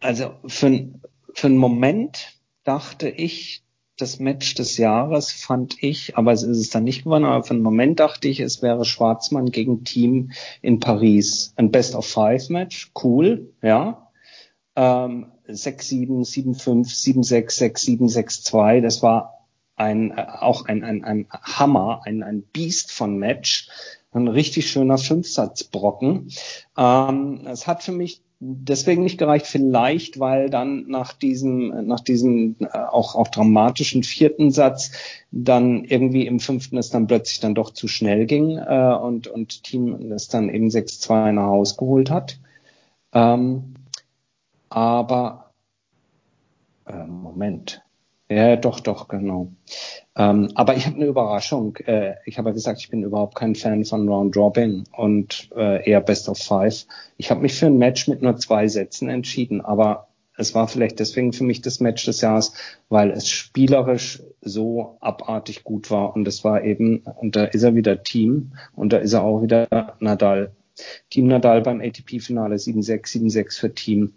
also für, für einen Moment dachte ich, das Match des Jahres fand ich, aber es ist es dann nicht geworden, aber für einen Moment dachte ich, es wäre Schwarzmann gegen Team in Paris. Ein Best of Five Match, cool, ja. Ähm, 6-7, 7-5, 7-6, 6-7, 6-2, das war ein, äh, auch ein, ein, ein Hammer, ein, ein Biest von Match. Ein richtig schöner Fünfsatzbrocken. Ähm, es hat für mich deswegen nicht gereicht, vielleicht, weil dann nach diesem, nach diesem äh, auch, auch dramatischen vierten Satz dann irgendwie im fünften es dann plötzlich dann doch zu schnell ging äh, und, und Team es dann eben 6-2 nach Haus geholt hat. Ähm, aber äh, Moment. Ja, doch, doch, genau. Ähm, aber ich habe eine Überraschung. Äh, ich habe ja gesagt, ich bin überhaupt kein Fan von Round Robin und äh, eher Best of Five. Ich habe mich für ein Match mit nur zwei Sätzen entschieden, aber es war vielleicht deswegen für mich das Match des Jahres, weil es spielerisch so abartig gut war und es war eben, und da ist er wieder Team und da ist er auch wieder Nadal. Team Nadal beim ATP-Finale 7-6, 7-6 für Team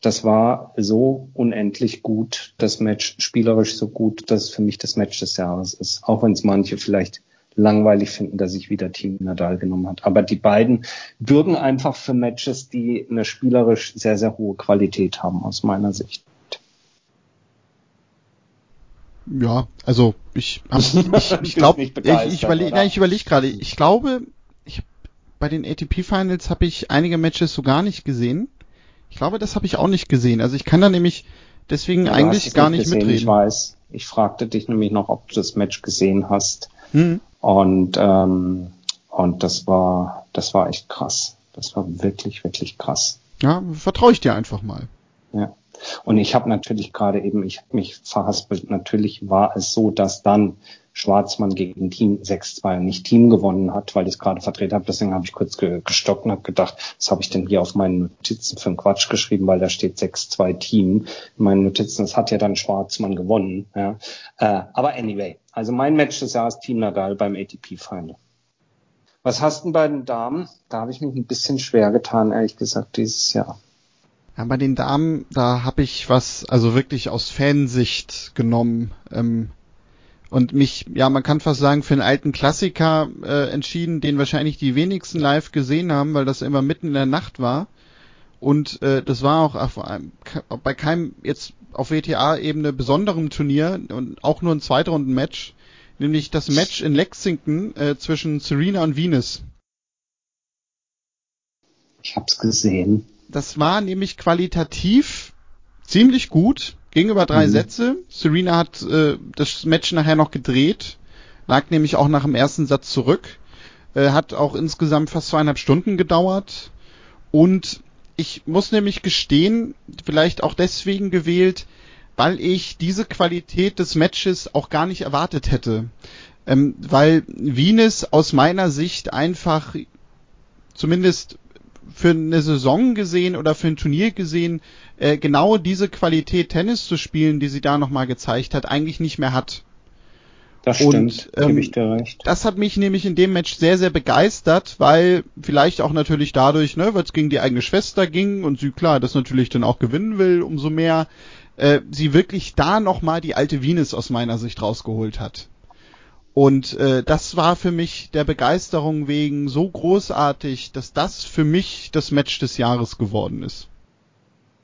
das war so unendlich gut, das Match spielerisch so gut, dass es für mich das Match des Jahres ist. Auch wenn es manche vielleicht langweilig finden, dass ich wieder Team Nadal genommen hat. Aber die beiden bürgen einfach für Matches, die eine spielerisch sehr, sehr hohe Qualität haben, aus meiner Sicht. Ja, also ich, <laughs> ich, ich glaube, ich, ich überlege ich überleg gerade, ich glaube, ich, bei den ATP Finals habe ich einige Matches so gar nicht gesehen. Ich glaube, das habe ich auch nicht gesehen. Also ich kann da nämlich deswegen ja, eigentlich gar nicht gesehen, mitreden. Ich weiß. Ich fragte dich nämlich noch, ob du das Match gesehen hast. Hm. Und ähm, und das war das war echt krass. Das war wirklich wirklich krass. Ja, vertraue ich dir einfach mal. Ja. Und ich habe natürlich gerade eben, ich habe mich verhaspelt. Natürlich war es so, dass dann Schwarzmann gegen Team 6-2 nicht Team gewonnen hat, weil ich es gerade verdreht habe. Deswegen habe ich kurz ge gestockt und habe gedacht, was habe ich denn hier auf meinen Notizen für einen Quatsch geschrieben, weil da steht 6-2 Team. In meinen Notizen, das hat ja dann Schwarzmann gewonnen. Ja. Äh, aber anyway, also mein Match des Jahres Team Nadal beim ATP-Final. Was hast du bei den Damen? Da habe ich mich ein bisschen schwer getan, ehrlich gesagt, dieses Jahr. Ja, bei den Damen, da habe ich was, also wirklich aus Fansicht genommen. Ähm, und mich, ja, man kann fast sagen, für einen alten Klassiker äh, entschieden, den wahrscheinlich die wenigsten live gesehen haben, weil das immer mitten in der Nacht war. Und äh, das war auch auf bei keinem jetzt auf WTA-Ebene besonderem Turnier und auch nur ein Zweitrunden-Match, nämlich das Match in Lexington äh, zwischen Serena und Venus. Ich hab's gesehen. Das war nämlich qualitativ ziemlich gut. Ging über drei mhm. Sätze. Serena hat äh, das Match nachher noch gedreht, lag nämlich auch nach dem ersten Satz zurück. Äh, hat auch insgesamt fast zweieinhalb Stunden gedauert. Und ich muss nämlich gestehen, vielleicht auch deswegen gewählt, weil ich diese Qualität des Matches auch gar nicht erwartet hätte. Ähm, weil Venus aus meiner Sicht einfach zumindest für eine Saison gesehen oder für ein Turnier gesehen äh, genau diese Qualität Tennis zu spielen, die sie da nochmal gezeigt hat, eigentlich nicht mehr hat. Das stimmt, und, ähm, ich dir recht. Das hat mich nämlich in dem Match sehr, sehr begeistert, weil vielleicht auch natürlich dadurch, ne, weil es gegen die eigene Schwester ging und sie klar das natürlich dann auch gewinnen will, umso mehr äh, sie wirklich da nochmal die alte Venus aus meiner Sicht rausgeholt hat. Und äh, das war für mich der Begeisterung wegen so großartig, dass das für mich das Match des Jahres geworden ist.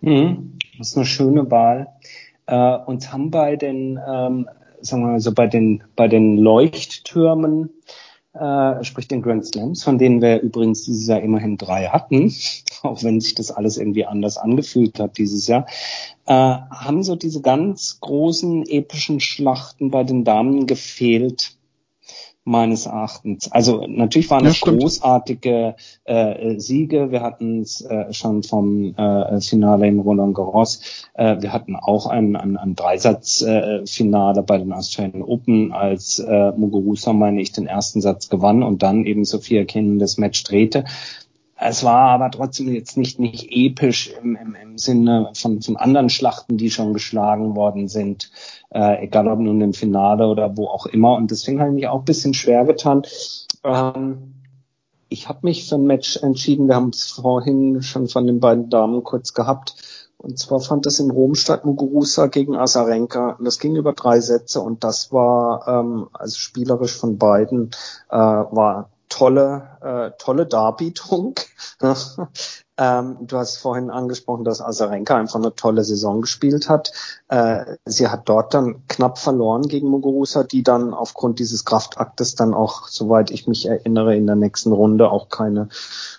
Mhm, das ist eine schöne Wahl. Äh, uns haben bei den, ähm, sagen wir mal so, bei den, bei den Leuchttürmen, äh, sprich den Grand Slams, von denen wir übrigens dieses Jahr immerhin drei hatten, <laughs> auch wenn sich das alles irgendwie anders angefühlt hat dieses Jahr, äh, haben so diese ganz großen epischen Schlachten bei den Damen gefehlt meines Erachtens. Also natürlich waren es großartige äh, Siege. Wir hatten es äh, schon vom äh, Finale in Roland Garros. Äh, wir hatten auch ein, ein, ein Dreisatz-Finale äh, bei den Australian Open, als äh, Muguruza, meine ich, den ersten Satz gewann und dann eben Sophia Kenin das Match drehte. Es war aber trotzdem jetzt nicht, nicht episch im, im, im Sinne von, von anderen Schlachten, die schon geschlagen worden sind, äh, egal ob nun im Finale oder wo auch immer. Und deswegen habe ich mich auch ein bisschen schwer getan. Ähm, ich habe mich für ein Match entschieden. Wir haben es vorhin schon von den beiden Damen kurz gehabt. Und zwar fand es in Rom statt Muguruza gegen Asarenka. Und das ging über drei Sätze und das war ähm, also spielerisch von beiden äh, war tolle, äh, tolle Darbietung. <laughs> ähm, du hast vorhin angesprochen, dass Azarenka einfach eine tolle Saison gespielt hat. Äh, sie hat dort dann knapp verloren gegen Muguruza, die dann aufgrund dieses Kraftaktes dann auch, soweit ich mich erinnere, in der nächsten Runde auch keine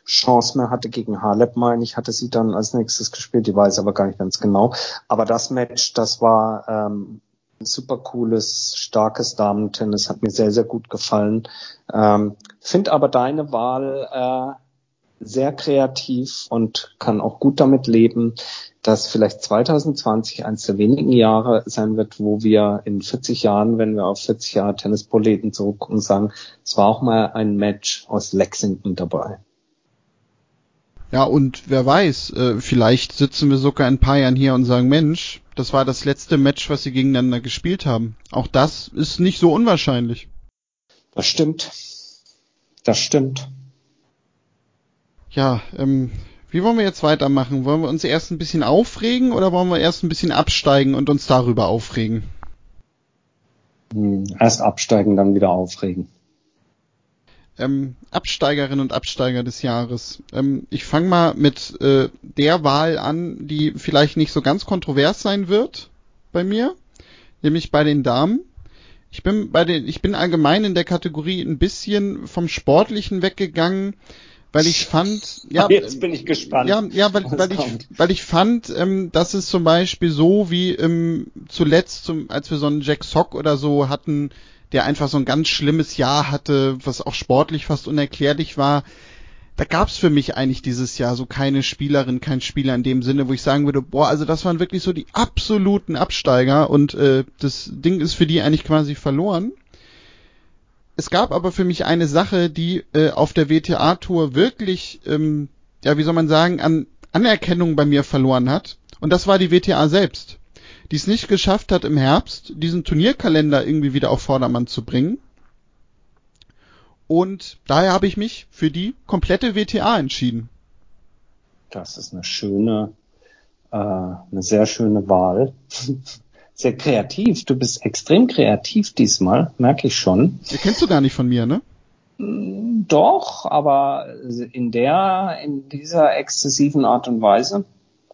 Chance mehr hatte gegen Halep, meine ich, hatte sie dann als nächstes gespielt. Die weiß aber gar nicht ganz genau. Aber das Match, das war ähm, super cooles, starkes Damentennis, hat mir sehr, sehr gut gefallen. Ähm, Find aber deine Wahl äh, sehr kreativ und kann auch gut damit leben, dass vielleicht 2020 eines der wenigen Jahre sein wird, wo wir in 40 Jahren, wenn wir auf 40 Jahre Tennisproleten zurückgucken, sagen, es war auch mal ein Match aus Lexington dabei. Ja, und wer weiß, äh, vielleicht sitzen wir sogar in ein paar Jahren hier und sagen, Mensch, das war das letzte Match, was sie gegeneinander gespielt haben. Auch das ist nicht so unwahrscheinlich. Das stimmt. Das stimmt. Ja, ähm, wie wollen wir jetzt weitermachen? Wollen wir uns erst ein bisschen aufregen oder wollen wir erst ein bisschen absteigen und uns darüber aufregen? Hm, erst absteigen, dann wieder aufregen. Ähm, Absteigerinnen und Absteiger des Jahres. Ähm, ich fange mal mit äh, der Wahl an, die vielleicht nicht so ganz kontrovers sein wird bei mir, nämlich bei den Damen. Ich bin bei den, ich bin allgemein in der Kategorie ein bisschen vom Sportlichen weggegangen, weil ich fand, ja, jetzt bin ich gespannt. Ja, ja, weil, weil ich, weil ich fand, ähm, dass es zum Beispiel so wie ähm, zuletzt, zum, als wir so einen Jack Sock oder so hatten, der einfach so ein ganz schlimmes Jahr hatte, was auch sportlich fast unerklärlich war, da gab's für mich eigentlich dieses Jahr so keine Spielerin, kein Spieler in dem Sinne, wo ich sagen würde, boah, also das waren wirklich so die absoluten Absteiger und äh, das Ding ist für die eigentlich quasi verloren. Es gab aber für mich eine Sache, die äh, auf der WTA-Tour wirklich, ähm, ja, wie soll man sagen, an Anerkennung bei mir verloren hat. Und das war die WTA selbst, die es nicht geschafft hat, im Herbst diesen Turnierkalender irgendwie wieder auf Vordermann zu bringen und daher habe ich mich für die komplette WTA entschieden. Das ist eine schöne, äh, eine sehr schöne Wahl. <laughs> Sehr kreativ. Du bist extrem kreativ diesmal, merke ich schon. Die kennst du gar nicht von mir, ne? Mm, doch, aber in der, in dieser exzessiven Art und Weise.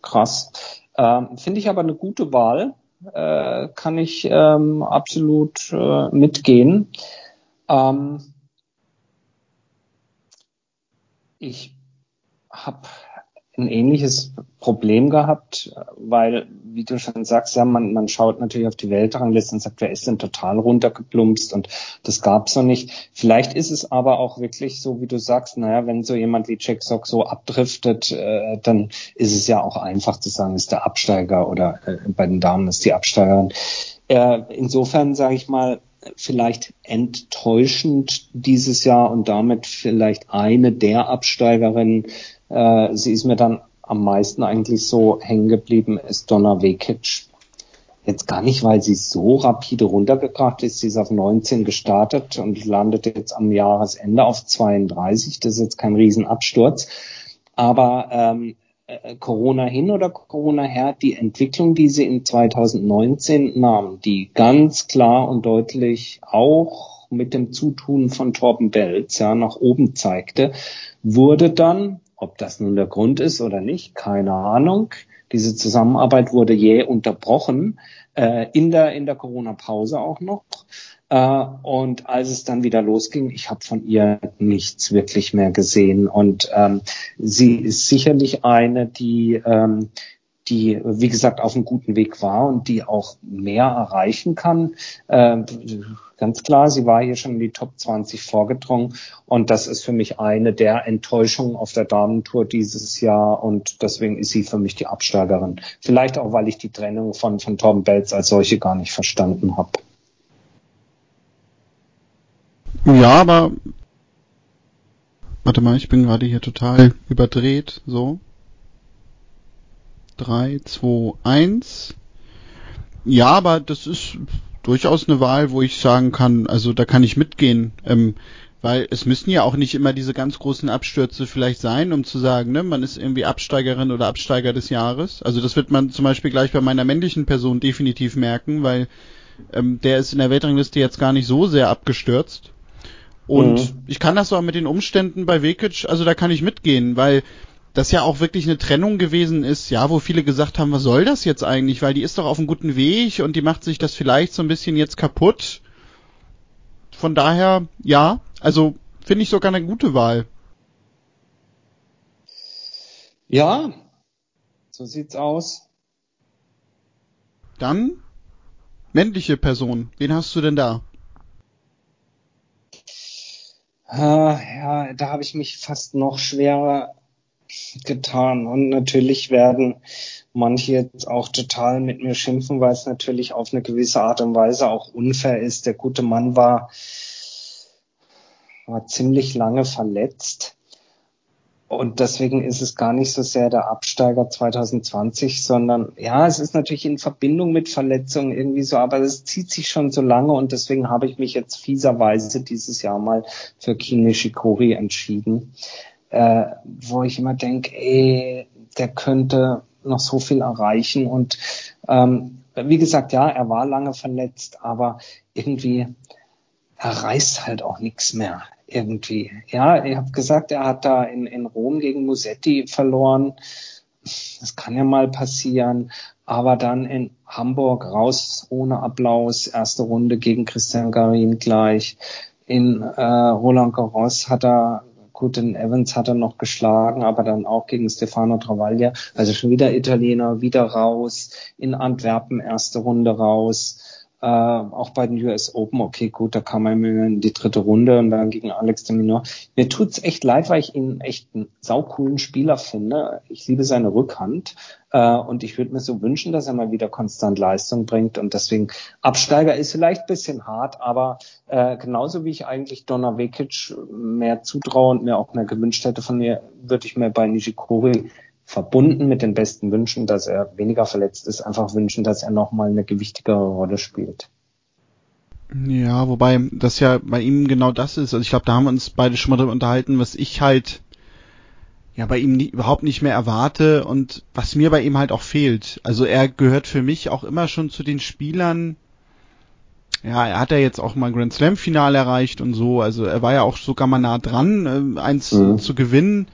Krass. Ähm, Finde ich aber eine gute Wahl. Äh, kann ich ähm, absolut äh, mitgehen. Ähm, ich habe ein ähnliches Problem gehabt, weil, wie du schon sagst, ja, man, man schaut natürlich auf die Weltrangliste und sagt, wer ist denn total runtergeplumpst und das gab's noch nicht. Vielleicht ist es aber auch wirklich so, wie du sagst, naja, wenn so jemand wie Jack Sock so abdriftet, äh, dann ist es ja auch einfach zu sagen, ist der Absteiger oder äh, bei den Damen ist die Absteigerin. Äh, insofern sage ich mal, vielleicht enttäuschend dieses Jahr und damit vielleicht eine der Absteigerinnen. Äh, sie ist mir dann am meisten eigentlich so hängen geblieben, ist Donna Vekic. Jetzt gar nicht, weil sie so rapide runtergekracht ist. Sie ist auf 19 gestartet und landet jetzt am Jahresende auf 32. Das ist jetzt kein Riesenabsturz. Aber ähm, äh, Corona hin oder Corona her, die Entwicklung, die sie in 2019 nahm, die ganz klar und deutlich auch mit dem Zutun von Torben Belz ja, nach oben zeigte, wurde dann, ob das nun der Grund ist oder nicht, keine Ahnung, diese Zusammenarbeit wurde jäh unterbrochen, äh, in der, in der Corona-Pause auch noch. Äh, und als es dann wieder losging, ich habe von ihr nichts wirklich mehr gesehen. Und ähm, sie ist sicherlich eine, die, ähm, die, wie gesagt, auf einem guten Weg war und die auch mehr erreichen kann. Äh, ganz klar, sie war hier schon in die Top 20 vorgedrungen und das ist für mich eine der Enttäuschungen auf der Damentour dieses Jahr und deswegen ist sie für mich die Absteigerin. Vielleicht auch, weil ich die Trennung von, von Torben Belz als solche gar nicht verstanden habe. Ja, aber warte mal, ich bin gerade hier total überdreht. So. 3, 2, 1. Ja, aber das ist durchaus eine Wahl, wo ich sagen kann, also da kann ich mitgehen. Ähm, weil es müssen ja auch nicht immer diese ganz großen Abstürze vielleicht sein, um zu sagen, ne, man ist irgendwie Absteigerin oder Absteiger des Jahres. Also das wird man zum Beispiel gleich bei meiner männlichen Person definitiv merken, weil ähm, der ist in der Weltrangliste jetzt gar nicht so sehr abgestürzt. Und mhm. ich kann das auch mit den Umständen bei Vekic, also da kann ich mitgehen, weil das ja auch wirklich eine Trennung gewesen ist, ja, wo viele gesagt haben, was soll das jetzt eigentlich, weil die ist doch auf einem guten Weg und die macht sich das vielleicht so ein bisschen jetzt kaputt. Von daher, ja, also finde ich sogar eine gute Wahl. Ja, so sieht's aus. Dann männliche Person. Wen hast du denn da? ja, da habe ich mich fast noch schwerer getan. Und natürlich werden manche jetzt auch total mit mir schimpfen, weil es natürlich auf eine gewisse Art und Weise auch unfair ist. Der gute Mann war, war ziemlich lange verletzt. Und deswegen ist es gar nicht so sehr der Absteiger 2020, sondern ja, es ist natürlich in Verbindung mit Verletzungen irgendwie so, aber es zieht sich schon so lange und deswegen habe ich mich jetzt fieserweise dieses Jahr mal für Kine Shikori entschieden, äh, wo ich immer denke, ey, der könnte noch so viel erreichen und ähm, wie gesagt, ja, er war lange verletzt, aber irgendwie er reißt halt auch nichts mehr irgendwie. Ja, ihr habt gesagt, er hat da in, in Rom gegen Musetti verloren. Das kann ja mal passieren. Aber dann in Hamburg raus ohne Applaus, erste Runde gegen Christian Garin gleich. In äh, Roland Garros hat er Gut, den Evans hat er noch geschlagen, aber dann auch gegen Stefano Travaglia. Also schon wieder Italiener, wieder raus. In Antwerpen erste Runde raus. Äh, auch bei den US Open, okay, gut, da kam er mir in die dritte Runde und dann gegen Alex de Minor. Mir tut's echt leid, weil ich ihn echt einen saucoolen Spieler finde. Ich liebe seine Rückhand äh, und ich würde mir so wünschen, dass er mal wieder konstant Leistung bringt und deswegen Absteiger ist vielleicht bisschen hart, aber äh, genauso wie ich eigentlich Donna Vekic mehr zutraue und mir auch mehr gewünscht hätte von mir, würde ich mir bei Nishikori verbunden mit den besten Wünschen, dass er weniger verletzt ist, einfach wünschen, dass er nochmal eine gewichtigere Rolle spielt. Ja, wobei das ja bei ihm genau das ist. Also ich glaube, da haben wir uns beide schon mal darüber unterhalten, was ich halt ja bei ihm nie, überhaupt nicht mehr erwarte und was mir bei ihm halt auch fehlt. Also er gehört für mich auch immer schon zu den Spielern. Ja, er hat ja jetzt auch mal ein Grand Slam Finale erreicht und so. Also er war ja auch sogar mal nah dran, äh, eins mhm. zu gewinnen.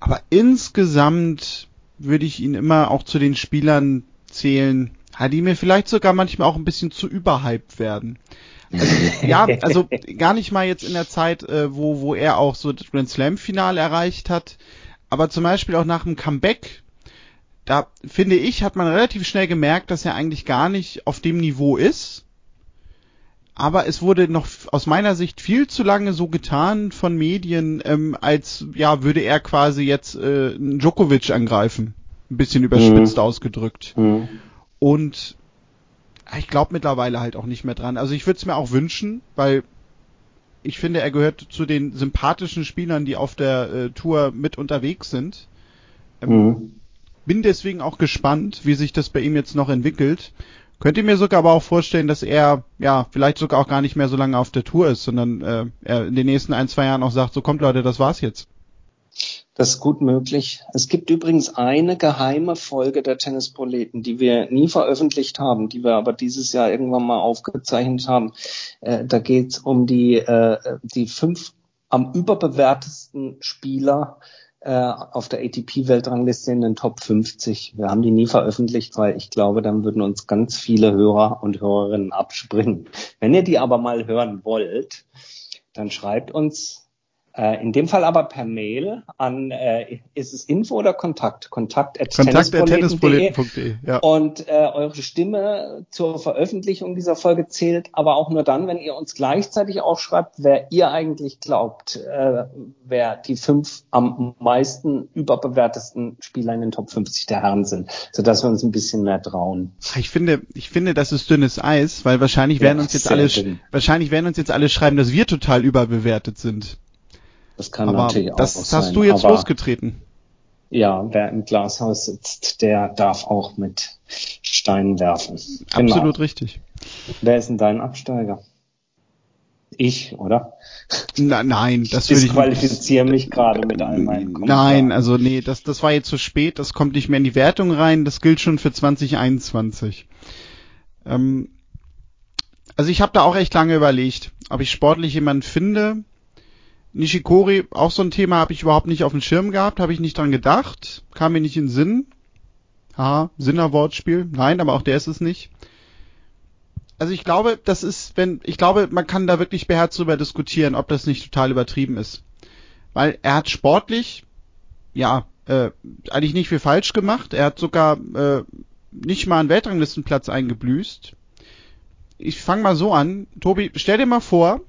Aber insgesamt würde ich ihn immer auch zu den Spielern zählen, die mir vielleicht sogar manchmal auch ein bisschen zu überhyped werden. Also, <laughs> ja, also gar nicht mal jetzt in der Zeit, äh, wo, wo er auch so das Grand Slam Finale erreicht hat, aber zum Beispiel auch nach dem Comeback, da finde ich, hat man relativ schnell gemerkt, dass er eigentlich gar nicht auf dem Niveau ist aber es wurde noch aus meiner Sicht viel zu lange so getan von Medien, ähm, als ja würde er quasi jetzt äh, Djokovic angreifen, ein bisschen überspitzt mhm. ausgedrückt. Mhm. Und ich glaube mittlerweile halt auch nicht mehr dran. Also ich würde es mir auch wünschen, weil ich finde, er gehört zu den sympathischen Spielern, die auf der äh, Tour mit unterwegs sind. Ähm, mhm. Bin deswegen auch gespannt, wie sich das bei ihm jetzt noch entwickelt. Könnte mir sogar aber auch vorstellen, dass er ja vielleicht sogar auch gar nicht mehr so lange auf der Tour ist, sondern äh, er in den nächsten ein, zwei Jahren auch sagt, so kommt Leute, das war's jetzt. Das ist gut möglich. Es gibt übrigens eine geheime Folge der Tennisproleten, die wir nie veröffentlicht haben, die wir aber dieses Jahr irgendwann mal aufgezeichnet haben. Äh, da geht es um die, äh, die fünf am überbewertesten Spieler äh, auf der ATP-Weltrangliste in den Top 50. Wir haben die nie veröffentlicht, weil ich glaube, dann würden uns ganz viele Hörer und Hörerinnen abspringen. Wenn ihr die aber mal hören wollt, dann schreibt uns in dem Fall aber per Mail an, äh, ist es Info oder Kontakt? Kontakt at tennisproleten.de. Ja. Und äh, eure Stimme zur Veröffentlichung dieser Folge zählt aber auch nur dann, wenn ihr uns gleichzeitig auch schreibt, wer ihr eigentlich glaubt, äh, wer die fünf am meisten überbewertesten Spieler in den Top 50 der Herren sind, sodass wir uns ein bisschen mehr trauen. Ich finde, ich finde, das ist dünnes Eis, weil wahrscheinlich werden ja, uns jetzt alle, dünn. wahrscheinlich werden uns jetzt alle schreiben, dass wir total überbewertet sind. Das kann aber natürlich auch das sein. Das hast du jetzt aber, losgetreten. Ja, wer im Glashaus sitzt, der darf auch mit Steinen werfen. Genau. Absolut richtig. Wer ist denn dein Absteiger? Ich, oder? Na, nein, das würde ich qualifiziere mich gerade mit all meinen Nein, also nee, das das war jetzt zu spät, das kommt nicht mehr in die Wertung rein, das gilt schon für 2021. Ähm, also ich habe da auch echt lange überlegt, ob ich sportlich jemanden finde, Nishikori, auch so ein Thema, habe ich überhaupt nicht auf dem Schirm gehabt, habe ich nicht dran gedacht, kam mir nicht in den Sinn. Haha, Sinner Wortspiel. Nein, aber auch der ist es nicht. Also ich glaube, das ist, wenn, ich glaube, man kann da wirklich beherzt drüber diskutieren, ob das nicht total übertrieben ist. Weil er hat sportlich, ja, äh, eigentlich nicht viel falsch gemacht. Er hat sogar äh, nicht mal einen Weltranglistenplatz eingeblüßt. Ich fange mal so an. Tobi, stell dir mal vor,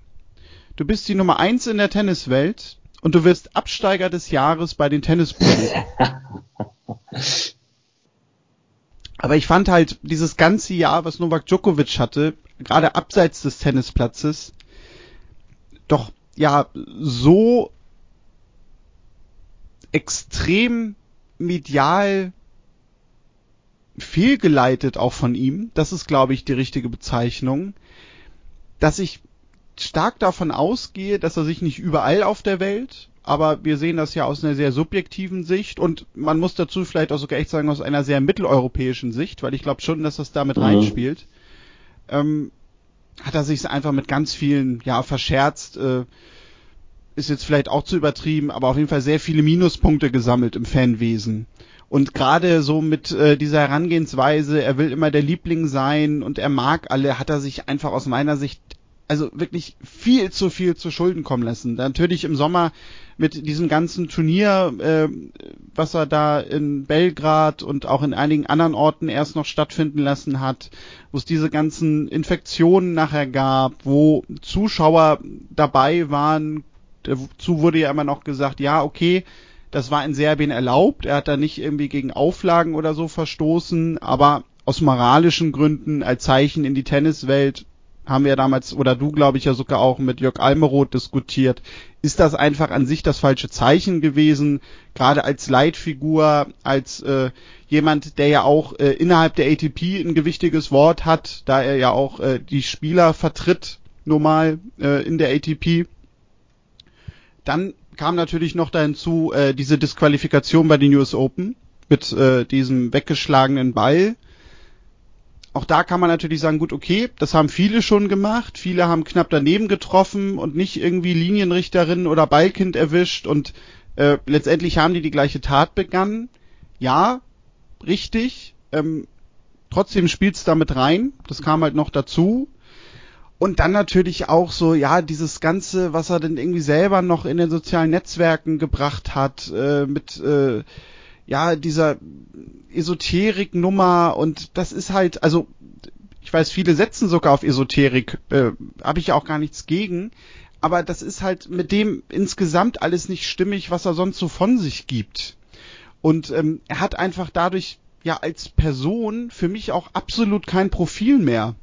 Du bist die Nummer eins in der Tenniswelt und du wirst Absteiger des Jahres bei den Tennisprofis. <laughs> Aber ich fand halt dieses ganze Jahr, was Novak Djokovic hatte, gerade abseits des Tennisplatzes, doch ja so extrem medial fehlgeleitet auch von ihm, das ist glaube ich die richtige Bezeichnung, dass ich stark davon ausgehe, dass er sich nicht überall auf der Welt, aber wir sehen das ja aus einer sehr subjektiven Sicht und man muss dazu vielleicht auch sogar echt sagen aus einer sehr mitteleuropäischen Sicht, weil ich glaube schon, dass das damit mhm. reinspielt. Ähm, hat er sich einfach mit ganz vielen, ja, verscherzt, äh, ist jetzt vielleicht auch zu übertrieben, aber auf jeden Fall sehr viele Minuspunkte gesammelt im Fanwesen. Und gerade so mit äh, dieser Herangehensweise, er will immer der Liebling sein und er mag alle, hat er sich einfach aus meiner Sicht also wirklich viel zu viel zu Schulden kommen lassen. Natürlich im Sommer mit diesem ganzen Turnier, äh, was er da in Belgrad und auch in einigen anderen Orten erst noch stattfinden lassen hat, wo es diese ganzen Infektionen nachher gab, wo Zuschauer dabei waren. Dazu wurde ja immer noch gesagt, ja, okay, das war in Serbien erlaubt. Er hat da nicht irgendwie gegen Auflagen oder so verstoßen, aber aus moralischen Gründen als Zeichen in die Tenniswelt haben wir damals, oder du glaube ich ja sogar auch mit Jörg Almeroth diskutiert, ist das einfach an sich das falsche Zeichen gewesen, gerade als Leitfigur, als äh, jemand, der ja auch äh, innerhalb der ATP ein gewichtiges Wort hat, da er ja auch äh, die Spieler vertritt, normal äh, in der ATP. Dann kam natürlich noch dazu äh, diese Disqualifikation bei den US Open mit äh, diesem weggeschlagenen Ball auch da kann man natürlich sagen, gut, okay, das haben viele schon gemacht. Viele haben knapp daneben getroffen und nicht irgendwie Linienrichterin oder Ballkind erwischt und äh, letztendlich haben die die gleiche Tat begangen. Ja, richtig. Ähm, trotzdem spielt's damit rein. Das kam halt noch dazu. Und dann natürlich auch so, ja, dieses Ganze, was er denn irgendwie selber noch in den sozialen Netzwerken gebracht hat, äh, mit äh, ja, dieser Esoterik-Nummer und das ist halt, also ich weiß, viele setzen sogar auf Esoterik, äh, habe ich ja auch gar nichts gegen, aber das ist halt mit dem insgesamt alles nicht stimmig, was er sonst so von sich gibt. Und ähm, er hat einfach dadurch ja als Person für mich auch absolut kein Profil mehr.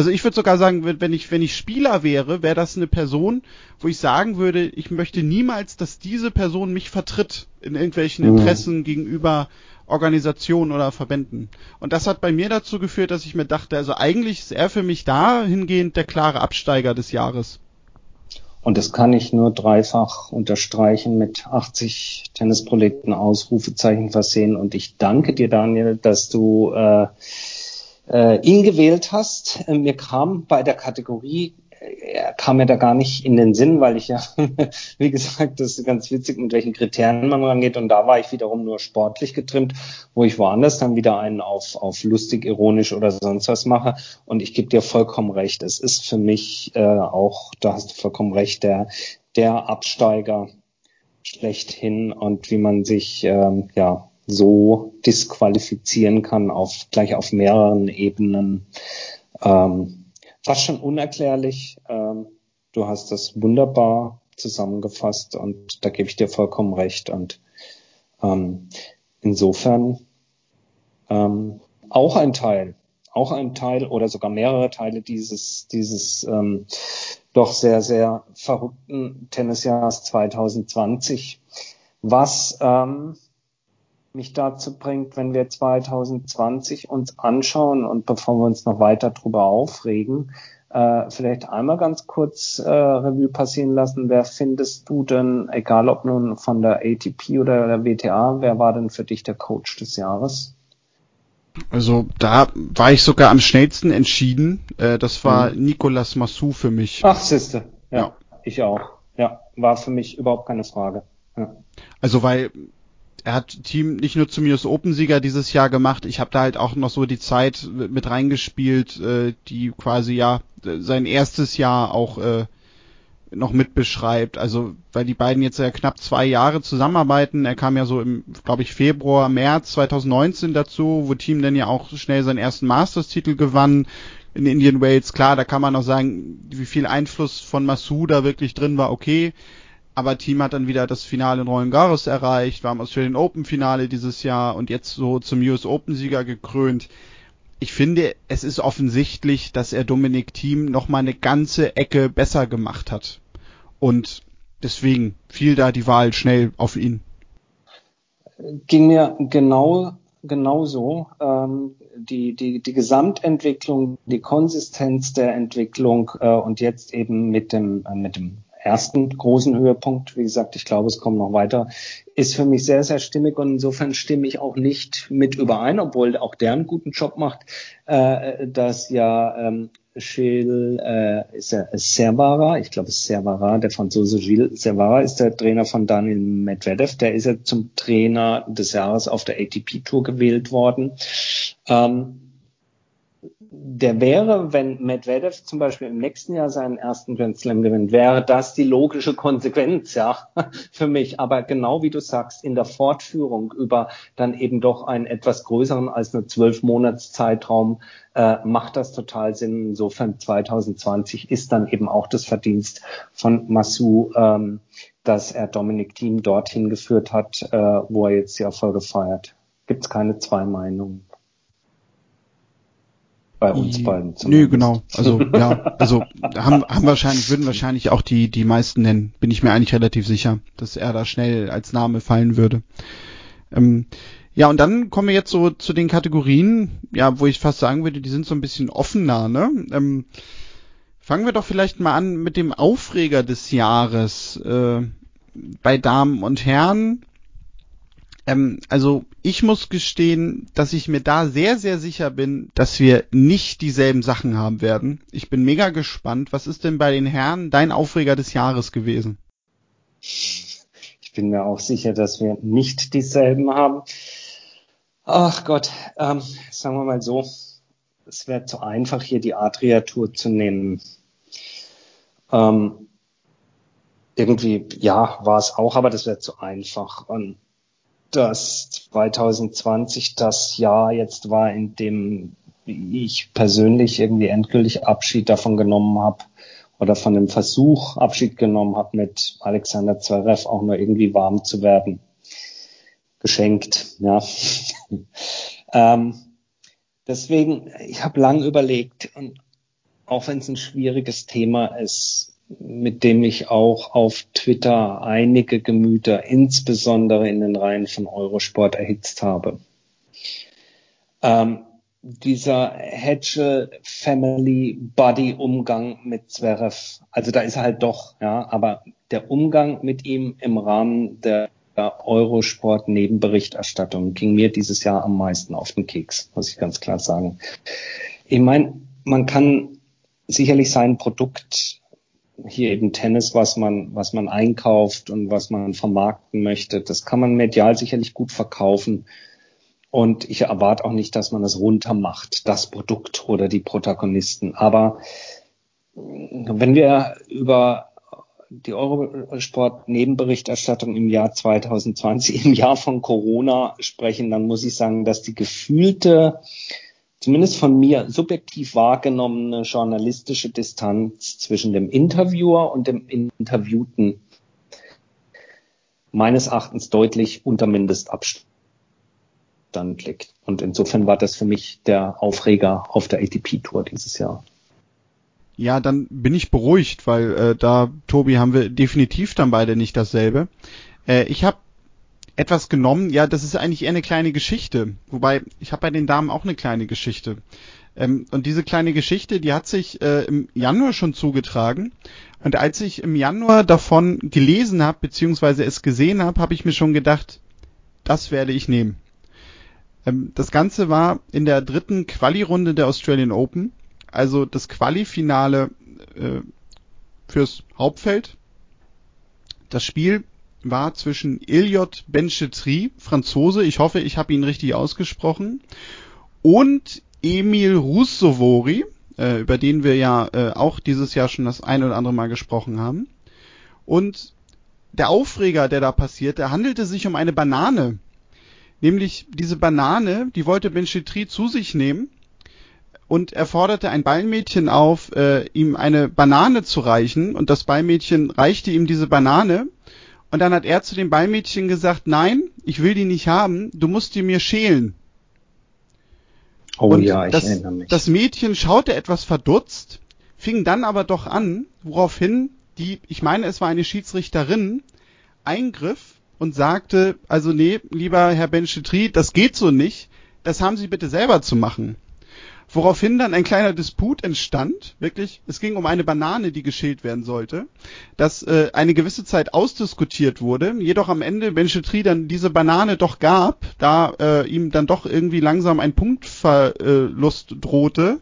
Also ich würde sogar sagen, wenn ich, wenn ich Spieler wäre, wäre das eine Person, wo ich sagen würde, ich möchte niemals, dass diese Person mich vertritt in irgendwelchen mhm. Interessen mhm. gegenüber Organisationen oder Verbänden. Und das hat bei mir dazu geführt, dass ich mir dachte, also eigentlich ist er für mich dahingehend der klare Absteiger des Jahres. Und das kann ich nur dreifach unterstreichen mit 80 Tennisprojekten Ausrufezeichen versehen. Und ich danke dir, Daniel, dass du äh, äh, ihn gewählt hast. Äh, mir kam bei der Kategorie er kam mir da gar nicht in den Sinn, weil ich ja, <laughs> wie gesagt, das ist ganz witzig, mit welchen Kriterien man rangeht. Und da war ich wiederum nur sportlich getrimmt, wo ich woanders dann wieder einen auf, auf lustig, ironisch oder sonst was mache. Und ich gebe dir vollkommen recht. Es ist für mich äh, auch, da hast du vollkommen recht, der, der Absteiger schlechthin und wie man sich ähm, ja so disqualifizieren kann auf gleich auf mehreren Ebenen. Ähm, fast schon unerklärlich. Ähm, du hast das wunderbar zusammengefasst und da gebe ich dir vollkommen recht. Und ähm, insofern ähm, auch ein Teil, auch ein Teil oder sogar mehrere Teile dieses, dieses ähm, doch sehr, sehr verrückten Tennisjahrs 2020, was ähm, mich dazu bringt, wenn wir 2020 uns anschauen und bevor wir uns noch weiter drüber aufregen, äh, vielleicht einmal ganz kurz äh, Revue passieren lassen. Wer findest du denn, egal ob nun von der ATP oder der WTA, wer war denn für dich der Coach des Jahres? Also da war ich sogar am schnellsten entschieden. Äh, das war mhm. Nicolas Massou für mich. Ach, siehste. Ja, ja, ich auch. Ja, war für mich überhaupt keine Frage. Ja. Also weil er hat Team nicht nur zum US Open Sieger dieses Jahr gemacht, ich habe da halt auch noch so die Zeit mit reingespielt, äh, die quasi ja sein erstes Jahr auch äh, noch mit beschreibt. Also weil die beiden jetzt ja knapp zwei Jahre zusammenarbeiten. Er kam ja so im, glaube ich, Februar, März 2019 dazu, wo Team dann ja auch schnell seinen ersten Masters-Titel gewann in Indian Wales. Klar, da kann man noch sagen, wie viel Einfluss von Masuda wirklich drin war, okay aber Team hat dann wieder das Finale in Roland Garros erreicht, war im Australian Open Finale dieses Jahr und jetzt so zum US Open Sieger gekrönt. Ich finde, es ist offensichtlich, dass er Dominik Thiem noch mal eine ganze Ecke besser gemacht hat. Und deswegen fiel da die Wahl schnell auf ihn. Ging mir genau genauso. Ähm, die, die, die Gesamtentwicklung, die Konsistenz der Entwicklung äh, und jetzt eben mit dem, äh, mit dem ersten großen Höhepunkt. Wie gesagt, ich glaube, es kommen noch weiter. Ist für mich sehr, sehr stimmig und insofern stimme ich auch nicht mit überein, obwohl auch der einen guten Job macht, äh, dass ja ähm, Gilles äh, ist er Servara, ich glaube Servara, der Franzose Gilles Servara ist der Trainer von Daniel Medvedev, der ist ja zum Trainer des Jahres auf der ATP Tour gewählt worden. Ähm, der wäre, wenn Medvedev zum Beispiel im nächsten Jahr seinen ersten Grand Slam gewinnt, wäre das die logische Konsequenz, ja, <laughs> für mich. Aber genau wie du sagst, in der Fortführung über dann eben doch einen etwas größeren als nur zwölf Monats äh, macht das total Sinn. Insofern 2020 ist dann eben auch das Verdienst von Massou, ähm, dass er Dominic Thiem dorthin geführt hat, äh, wo er jetzt die Erfolge feiert. Gibt es keine zwei Meinungen bei uns beiden. Nö, genau. Also <laughs> ja, also haben, haben wahrscheinlich würden wahrscheinlich auch die die meisten nennen. Bin ich mir eigentlich relativ sicher, dass er da schnell als Name fallen würde. Ähm, ja, und dann kommen wir jetzt so zu den Kategorien, ja, wo ich fast sagen würde, die sind so ein bisschen offener. Ne? Ähm, fangen wir doch vielleicht mal an mit dem Aufreger des Jahres äh, bei Damen und Herren. Ähm, also ich muss gestehen, dass ich mir da sehr, sehr sicher bin, dass wir nicht dieselben Sachen haben werden. Ich bin mega gespannt. Was ist denn bei den Herren dein Aufreger des Jahres gewesen? Ich bin mir auch sicher, dass wir nicht dieselben haben. Ach Gott, ähm, sagen wir mal so, es wäre zu einfach, hier die Adria-Tour zu nehmen. Ähm, irgendwie, ja, war es auch, aber das wäre zu einfach. Und dass 2020 das Jahr jetzt war, in dem ich persönlich irgendwie endgültig Abschied davon genommen habe oder von dem Versuch Abschied genommen habe, mit Alexander Zverev auch nur irgendwie warm zu werden. Geschenkt, ja. <laughs> ähm, deswegen, ich habe lang überlegt und auch wenn es ein schwieriges Thema ist, mit dem ich auch auf Twitter einige Gemüter, insbesondere in den Reihen von Eurosport, erhitzt habe. Ähm, dieser Hedge Family Buddy Umgang mit Zverev, also da ist er halt doch, ja, aber der Umgang mit ihm im Rahmen der Eurosport Nebenberichterstattung ging mir dieses Jahr am meisten auf den Keks, muss ich ganz klar sagen. Ich meine, man kann sicherlich sein Produkt hier eben Tennis, was man, was man einkauft und was man vermarkten möchte. Das kann man medial sicherlich gut verkaufen. Und ich erwarte auch nicht, dass man das runtermacht, das Produkt oder die Protagonisten. Aber wenn wir über die Eurosport-Nebenberichterstattung im Jahr 2020, im Jahr von Corona sprechen, dann muss ich sagen, dass die gefühlte zumindest von mir subjektiv wahrgenommene journalistische Distanz zwischen dem Interviewer und dem Interviewten meines Erachtens deutlich unter Mindestabstand liegt. Und insofern war das für mich der Aufreger auf der ATP-Tour dieses Jahr. Ja, dann bin ich beruhigt, weil äh, da, Tobi, haben wir definitiv dann beide nicht dasselbe. Äh, ich habe etwas genommen. Ja, das ist eigentlich eher eine kleine Geschichte. Wobei, ich habe bei den Damen auch eine kleine Geschichte. Ähm, und diese kleine Geschichte, die hat sich äh, im Januar schon zugetragen. Und als ich im Januar davon gelesen habe, beziehungsweise es gesehen habe, habe ich mir schon gedacht, das werde ich nehmen. Ähm, das Ganze war in der dritten Quali-Runde der Australian Open. Also das Quali-Finale äh, fürs Hauptfeld. Das Spiel war zwischen Iliot Benchetri, Franzose, ich hoffe, ich habe ihn richtig ausgesprochen, und Emil Russovori, äh, über den wir ja äh, auch dieses Jahr schon das ein oder andere Mal gesprochen haben. Und der Aufreger, der da passiert, der handelte sich um eine Banane. Nämlich diese Banane, die wollte Benchetri zu sich nehmen und er forderte ein Ballmädchen auf, äh, ihm eine Banane zu reichen und das Ballmädchen reichte ihm diese Banane und dann hat er zu dem Ballmädchen gesagt, nein, ich will die nicht haben, du musst die mir schälen. Oh und ja, ich das, erinnere mich. Das Mädchen schaute etwas verdutzt, fing dann aber doch an, woraufhin die, ich meine, es war eine Schiedsrichterin, eingriff und sagte, also nee, lieber Herr Benchetri, das geht so nicht, das haben Sie bitte selber zu machen woraufhin dann ein kleiner Disput entstand, wirklich, es ging um eine Banane, die geschält werden sollte, dass äh, eine gewisse Zeit ausdiskutiert wurde, jedoch am Ende Benchetri dann diese Banane doch gab, da äh, ihm dann doch irgendwie langsam ein Punktverlust drohte,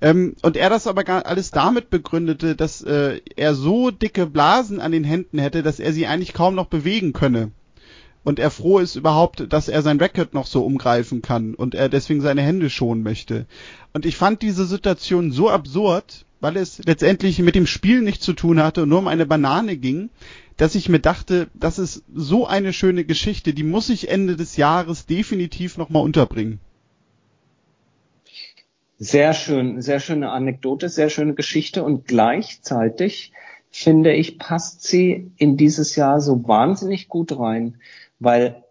Ähm, und er das aber gar alles damit begründete, dass äh, er so dicke Blasen an den Händen hätte, dass er sie eigentlich kaum noch bewegen könne. Und er froh ist überhaupt, dass er sein Racket noch so umgreifen kann und er deswegen seine Hände schonen möchte. Und ich fand diese Situation so absurd, weil es letztendlich mit dem Spiel nichts zu tun hatte und nur um eine Banane ging, dass ich mir dachte, das ist so eine schöne Geschichte, die muss ich Ende des Jahres definitiv nochmal unterbringen. Sehr schön, sehr schöne Anekdote, sehr schöne Geschichte und gleichzeitig finde ich, passt sie in dieses Jahr so wahnsinnig gut rein, weil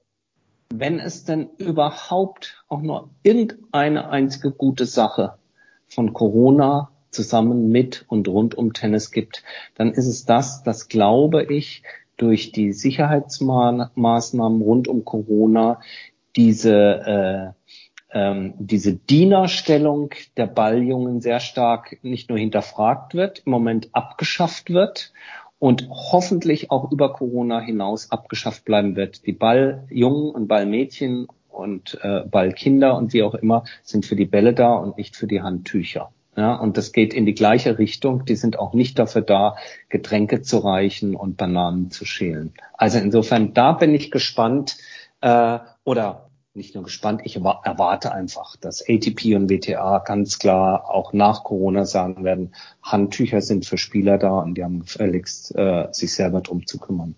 wenn es denn überhaupt auch nur irgendeine einzige gute Sache von Corona zusammen mit und rund um Tennis gibt, dann ist es das, das glaube ich, durch die Sicherheitsmaßnahmen rund um Corona diese äh, ähm, diese Dienerstellung der Balljungen sehr stark nicht nur hinterfragt wird, im Moment abgeschafft wird und hoffentlich auch über Corona hinaus abgeschafft bleiben wird. Die Balljungen und Ballmädchen und äh, Ballkinder und wie auch immer sind für die Bälle da und nicht für die Handtücher. Ja, und das geht in die gleiche Richtung. Die sind auch nicht dafür da, Getränke zu reichen und Bananen zu schälen. Also insofern, da bin ich gespannt äh, oder nicht nur gespannt, ich erwarte einfach, dass ATP und WTA ganz klar auch nach Corona sagen werden, Handtücher sind für Spieler da und die haben gefälligst, äh, sich selber drum zu kümmern.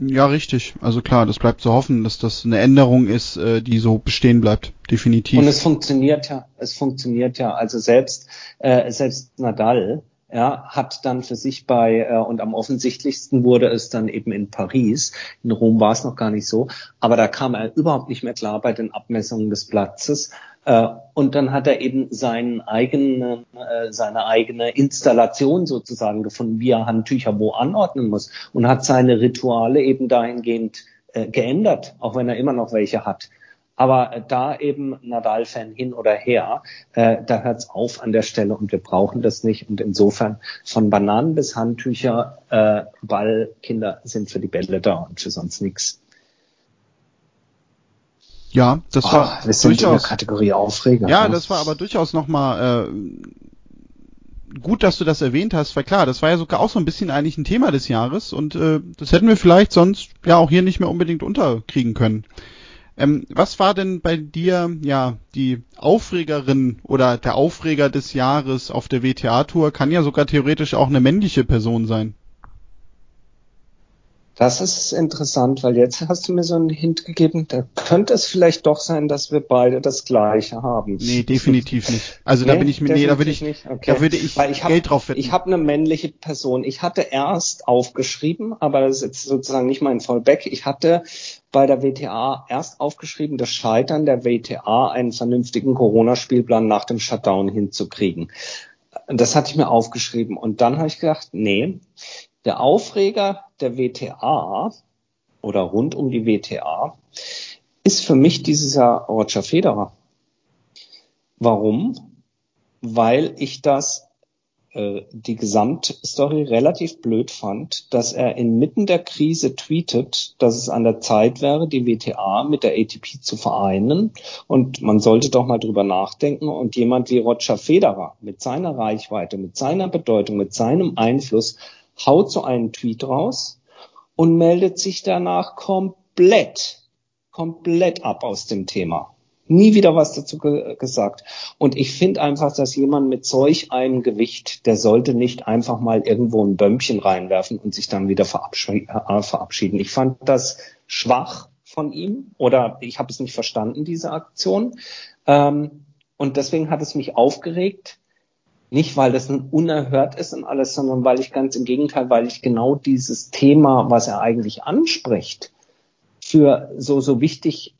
Ja, richtig. Also klar, das bleibt zu hoffen, dass das eine Änderung ist, äh, die so bestehen bleibt. Definitiv. Und es funktioniert ja, es funktioniert ja. Also selbst, äh, selbst Nadal ja, hat dann für sich bei, äh, und am offensichtlichsten wurde es dann eben in Paris, in Rom war es noch gar nicht so, aber da kam er überhaupt nicht mehr klar bei den Abmessungen des Platzes. Äh, und dann hat er eben seinen eigenen, äh, seine eigene Installation sozusagen gefunden, wie er Handtücher wo anordnen muss und hat seine Rituale eben dahingehend äh, geändert, auch wenn er immer noch welche hat. Aber da eben Nadal-Fan hin oder her, äh, da hört's auf an der Stelle und wir brauchen das nicht. Und insofern von Bananen bis Handtücher, äh, Ballkinder sind für die Bälle da und für sonst nichts. Ja, das oh, war wir sind durchaus, in der Kategorie Aufreger. Ja, ne? das war aber durchaus nochmal äh, gut, dass du das erwähnt hast, weil klar, das war ja sogar auch so ein bisschen eigentlich ein Thema des Jahres und äh, das hätten wir vielleicht sonst ja auch hier nicht mehr unbedingt unterkriegen können. Ähm, was war denn bei dir, ja, die Aufregerin oder der Aufreger des Jahres auf der WTA-Tour? Kann ja sogar theoretisch auch eine männliche Person sein. Das ist interessant, weil jetzt hast du mir so einen Hint gegeben, da könnte es vielleicht doch sein, dass wir beide das Gleiche haben. Nee, definitiv nicht. Also nee, da bin ich mir, nee, da würde ich, nicht. Okay. da würde ich, weil ich hab, Geld drauf wetten. Ich habe eine männliche Person. Ich hatte erst aufgeschrieben, aber das ist jetzt sozusagen nicht mein Fallback. Ich hatte bei der WTA erst aufgeschrieben, das Scheitern der WTA, einen vernünftigen Corona-Spielplan nach dem Shutdown hinzukriegen. Das hatte ich mir aufgeschrieben. Und dann habe ich gedacht, nee, der Aufreger der WTA oder rund um die WTA ist für mich dieses Jahr Roger Federer. Warum? Weil ich das äh, die Gesamtstory relativ blöd fand, dass er inmitten der Krise tweetet, dass es an der Zeit wäre, die WTA mit der ATP zu vereinen und man sollte doch mal drüber nachdenken und jemand wie Roger Federer mit seiner Reichweite, mit seiner Bedeutung, mit seinem Einfluss haut so einen Tweet raus und meldet sich danach komplett, komplett ab aus dem Thema. Nie wieder was dazu ge gesagt. Und ich finde einfach, dass jemand mit solch einem Gewicht, der sollte nicht einfach mal irgendwo ein Bömmchen reinwerfen und sich dann wieder äh, verabschieden. Ich fand das schwach von ihm oder ich habe es nicht verstanden, diese Aktion. Ähm, und deswegen hat es mich aufgeregt, nicht, weil das unerhört ist und alles, sondern weil ich ganz im Gegenteil, weil ich genau dieses Thema, was er eigentlich anspricht, für so, so wichtig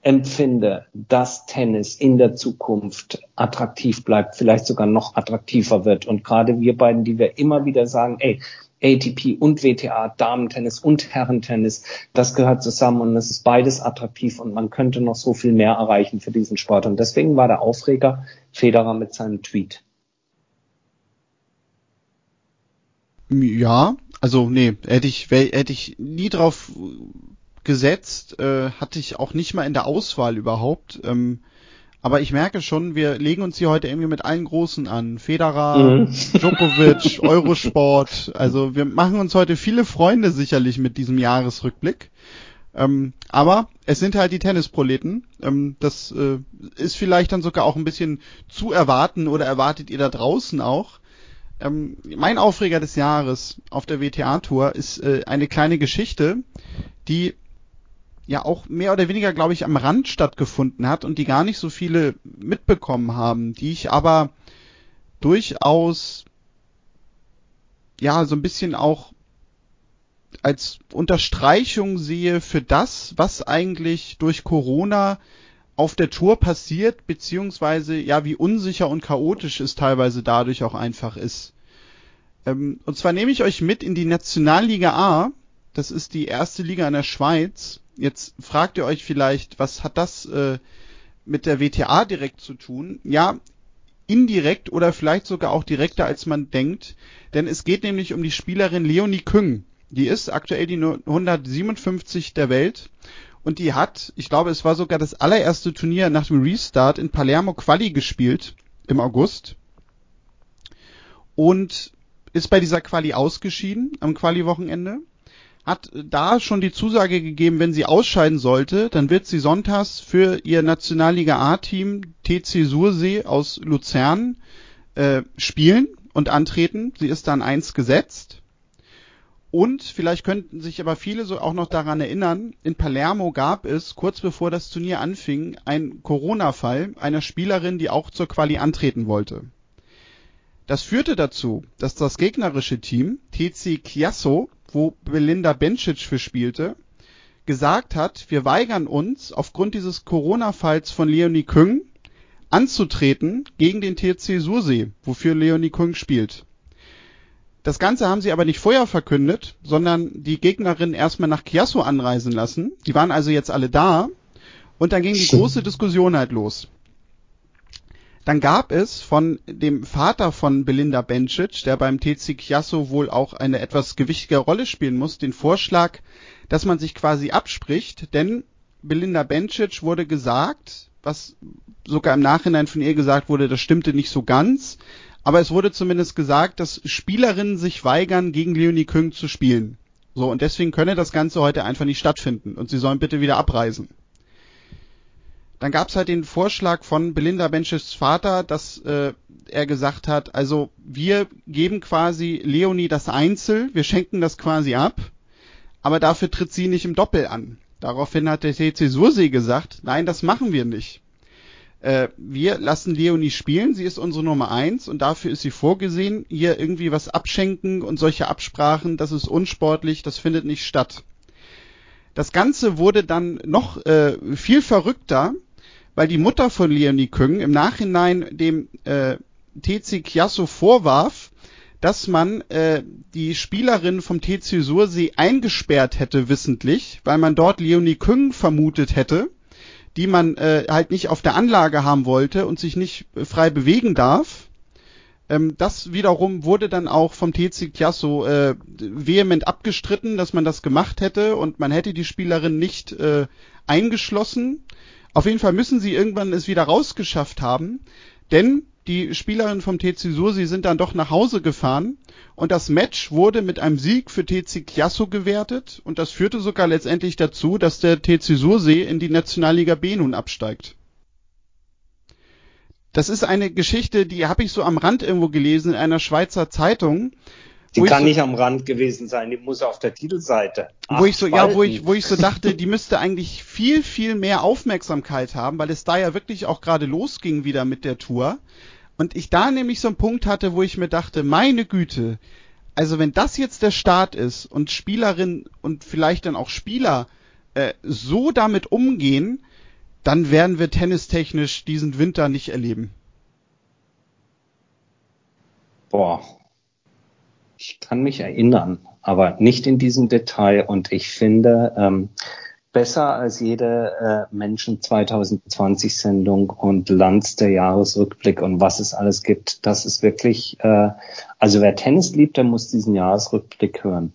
empfinde, dass Tennis in der Zukunft attraktiv bleibt, vielleicht sogar noch attraktiver wird. Und gerade wir beiden, die wir immer wieder sagen, ey, ATP und WTA, Damentennis und Herrentennis, das gehört zusammen und es ist beides attraktiv und man könnte noch so viel mehr erreichen für diesen Sport. Und deswegen war der Aufreger Federer mit seinem Tweet. Ja, also nee, hätte ich, hätte ich nie drauf gesetzt, äh, hatte ich auch nicht mal in der Auswahl überhaupt. Ähm, Aber ich merke schon, wir legen uns hier heute irgendwie mit allen Großen an. Federer, mhm. Djokovic, <laughs> Eurosport. Also wir machen uns heute viele Freunde sicherlich mit diesem Jahresrückblick. Ähm, aber es sind halt die Tennisproleten. Ähm, das äh, ist vielleicht dann sogar auch ein bisschen zu erwarten oder erwartet ihr da draußen auch. Ähm, mein Aufreger des Jahres auf der WTA-Tour ist äh, eine kleine Geschichte, die ja auch mehr oder weniger, glaube ich, am Rand stattgefunden hat und die gar nicht so viele mitbekommen haben, die ich aber durchaus ja so ein bisschen auch als Unterstreichung sehe für das, was eigentlich durch Corona auf der Tour passiert, beziehungsweise ja, wie unsicher und chaotisch es teilweise dadurch auch einfach ist. Ähm, und zwar nehme ich euch mit in die Nationalliga A, das ist die erste Liga in der Schweiz, Jetzt fragt ihr euch vielleicht, was hat das äh, mit der WTA direkt zu tun? Ja, indirekt oder vielleicht sogar auch direkter als man denkt, denn es geht nämlich um die Spielerin Leonie Küng. Die ist aktuell die 157 der Welt und die hat, ich glaube, es war sogar das allererste Turnier nach dem Restart in Palermo Quali gespielt im August und ist bei dieser Quali ausgeschieden am Quali-Wochenende hat da schon die Zusage gegeben, wenn sie ausscheiden sollte, dann wird sie sonntags für ihr Nationalliga A-Team TC Sursee aus Luzern äh, spielen und antreten. Sie ist dann eins gesetzt. Und vielleicht könnten sich aber viele so auch noch daran erinnern, in Palermo gab es, kurz bevor das Turnier anfing, einen Corona-Fall einer Spielerin, die auch zur Quali antreten wollte. Das führte dazu, dass das gegnerische Team, TC Chiasso, wo Belinda Bencic für spielte, gesagt hat, wir weigern uns aufgrund dieses Corona-Falls von Leonie Küng anzutreten gegen den TC Sursee, wofür Leonie Küng spielt. Das Ganze haben sie aber nicht vorher verkündet, sondern die Gegnerin erstmal nach Chiasso anreisen lassen. Die waren also jetzt alle da und dann ging die große Diskussion halt los. Dann gab es von dem Vater von Belinda Bencic, der beim TC Chiasso wohl auch eine etwas gewichtige Rolle spielen muss, den Vorschlag, dass man sich quasi abspricht, denn Belinda Bencic wurde gesagt, was sogar im Nachhinein von ihr gesagt wurde, das stimmte nicht so ganz, aber es wurde zumindest gesagt, dass Spielerinnen sich weigern, gegen Leonie Küng zu spielen. So, und deswegen könne das Ganze heute einfach nicht stattfinden und sie sollen bitte wieder abreisen. Dann gab es halt den Vorschlag von Belinda Benches Vater, dass äh, er gesagt hat, also wir geben quasi Leonie das Einzel, wir schenken das quasi ab, aber dafür tritt sie nicht im Doppel an. Daraufhin hat der TC Sursee gesagt, nein, das machen wir nicht. Äh, wir lassen Leonie spielen, sie ist unsere Nummer eins und dafür ist sie vorgesehen. Hier irgendwie was abschenken und solche Absprachen, das ist unsportlich, das findet nicht statt. Das Ganze wurde dann noch äh, viel verrückter, weil die Mutter von Leonie Küng im Nachhinein dem äh, TC Chiasso vorwarf, dass man äh, die Spielerin vom TC Sursee eingesperrt hätte wissentlich, weil man dort Leonie Küng vermutet hätte, die man äh, halt nicht auf der Anlage haben wollte und sich nicht frei bewegen darf. Ähm, das wiederum wurde dann auch vom TC Chiasso äh, vehement abgestritten, dass man das gemacht hätte und man hätte die Spielerin nicht äh, eingeschlossen. Auf jeden Fall müssen sie irgendwann es wieder rausgeschafft haben, denn die Spielerinnen vom TC Sursi sind dann doch nach Hause gefahren und das Match wurde mit einem Sieg für TC Chiasso gewertet und das führte sogar letztendlich dazu, dass der TC Sursee in die Nationalliga B nun absteigt. Das ist eine Geschichte, die habe ich so am Rand irgendwo gelesen in einer Schweizer Zeitung die kann so, nicht am Rand gewesen sein, die muss auf der Titelseite. Wo ich so, Spalten. ja, wo ich, wo ich so dachte, die müsste eigentlich viel, viel mehr Aufmerksamkeit haben, weil es da ja wirklich auch gerade losging wieder mit der Tour. Und ich da nämlich so einen Punkt hatte, wo ich mir dachte, meine Güte, also wenn das jetzt der Start ist und Spielerinnen und vielleicht dann auch Spieler äh, so damit umgehen, dann werden wir tennistechnisch diesen Winter nicht erleben. Boah, ich kann mich erinnern, aber nicht in diesem Detail. Und ich finde, ähm, besser als jede äh, Menschen 2020 Sendung und Lanz der Jahresrückblick und was es alles gibt. Das ist wirklich, äh, also wer Tennis liebt, der muss diesen Jahresrückblick hören.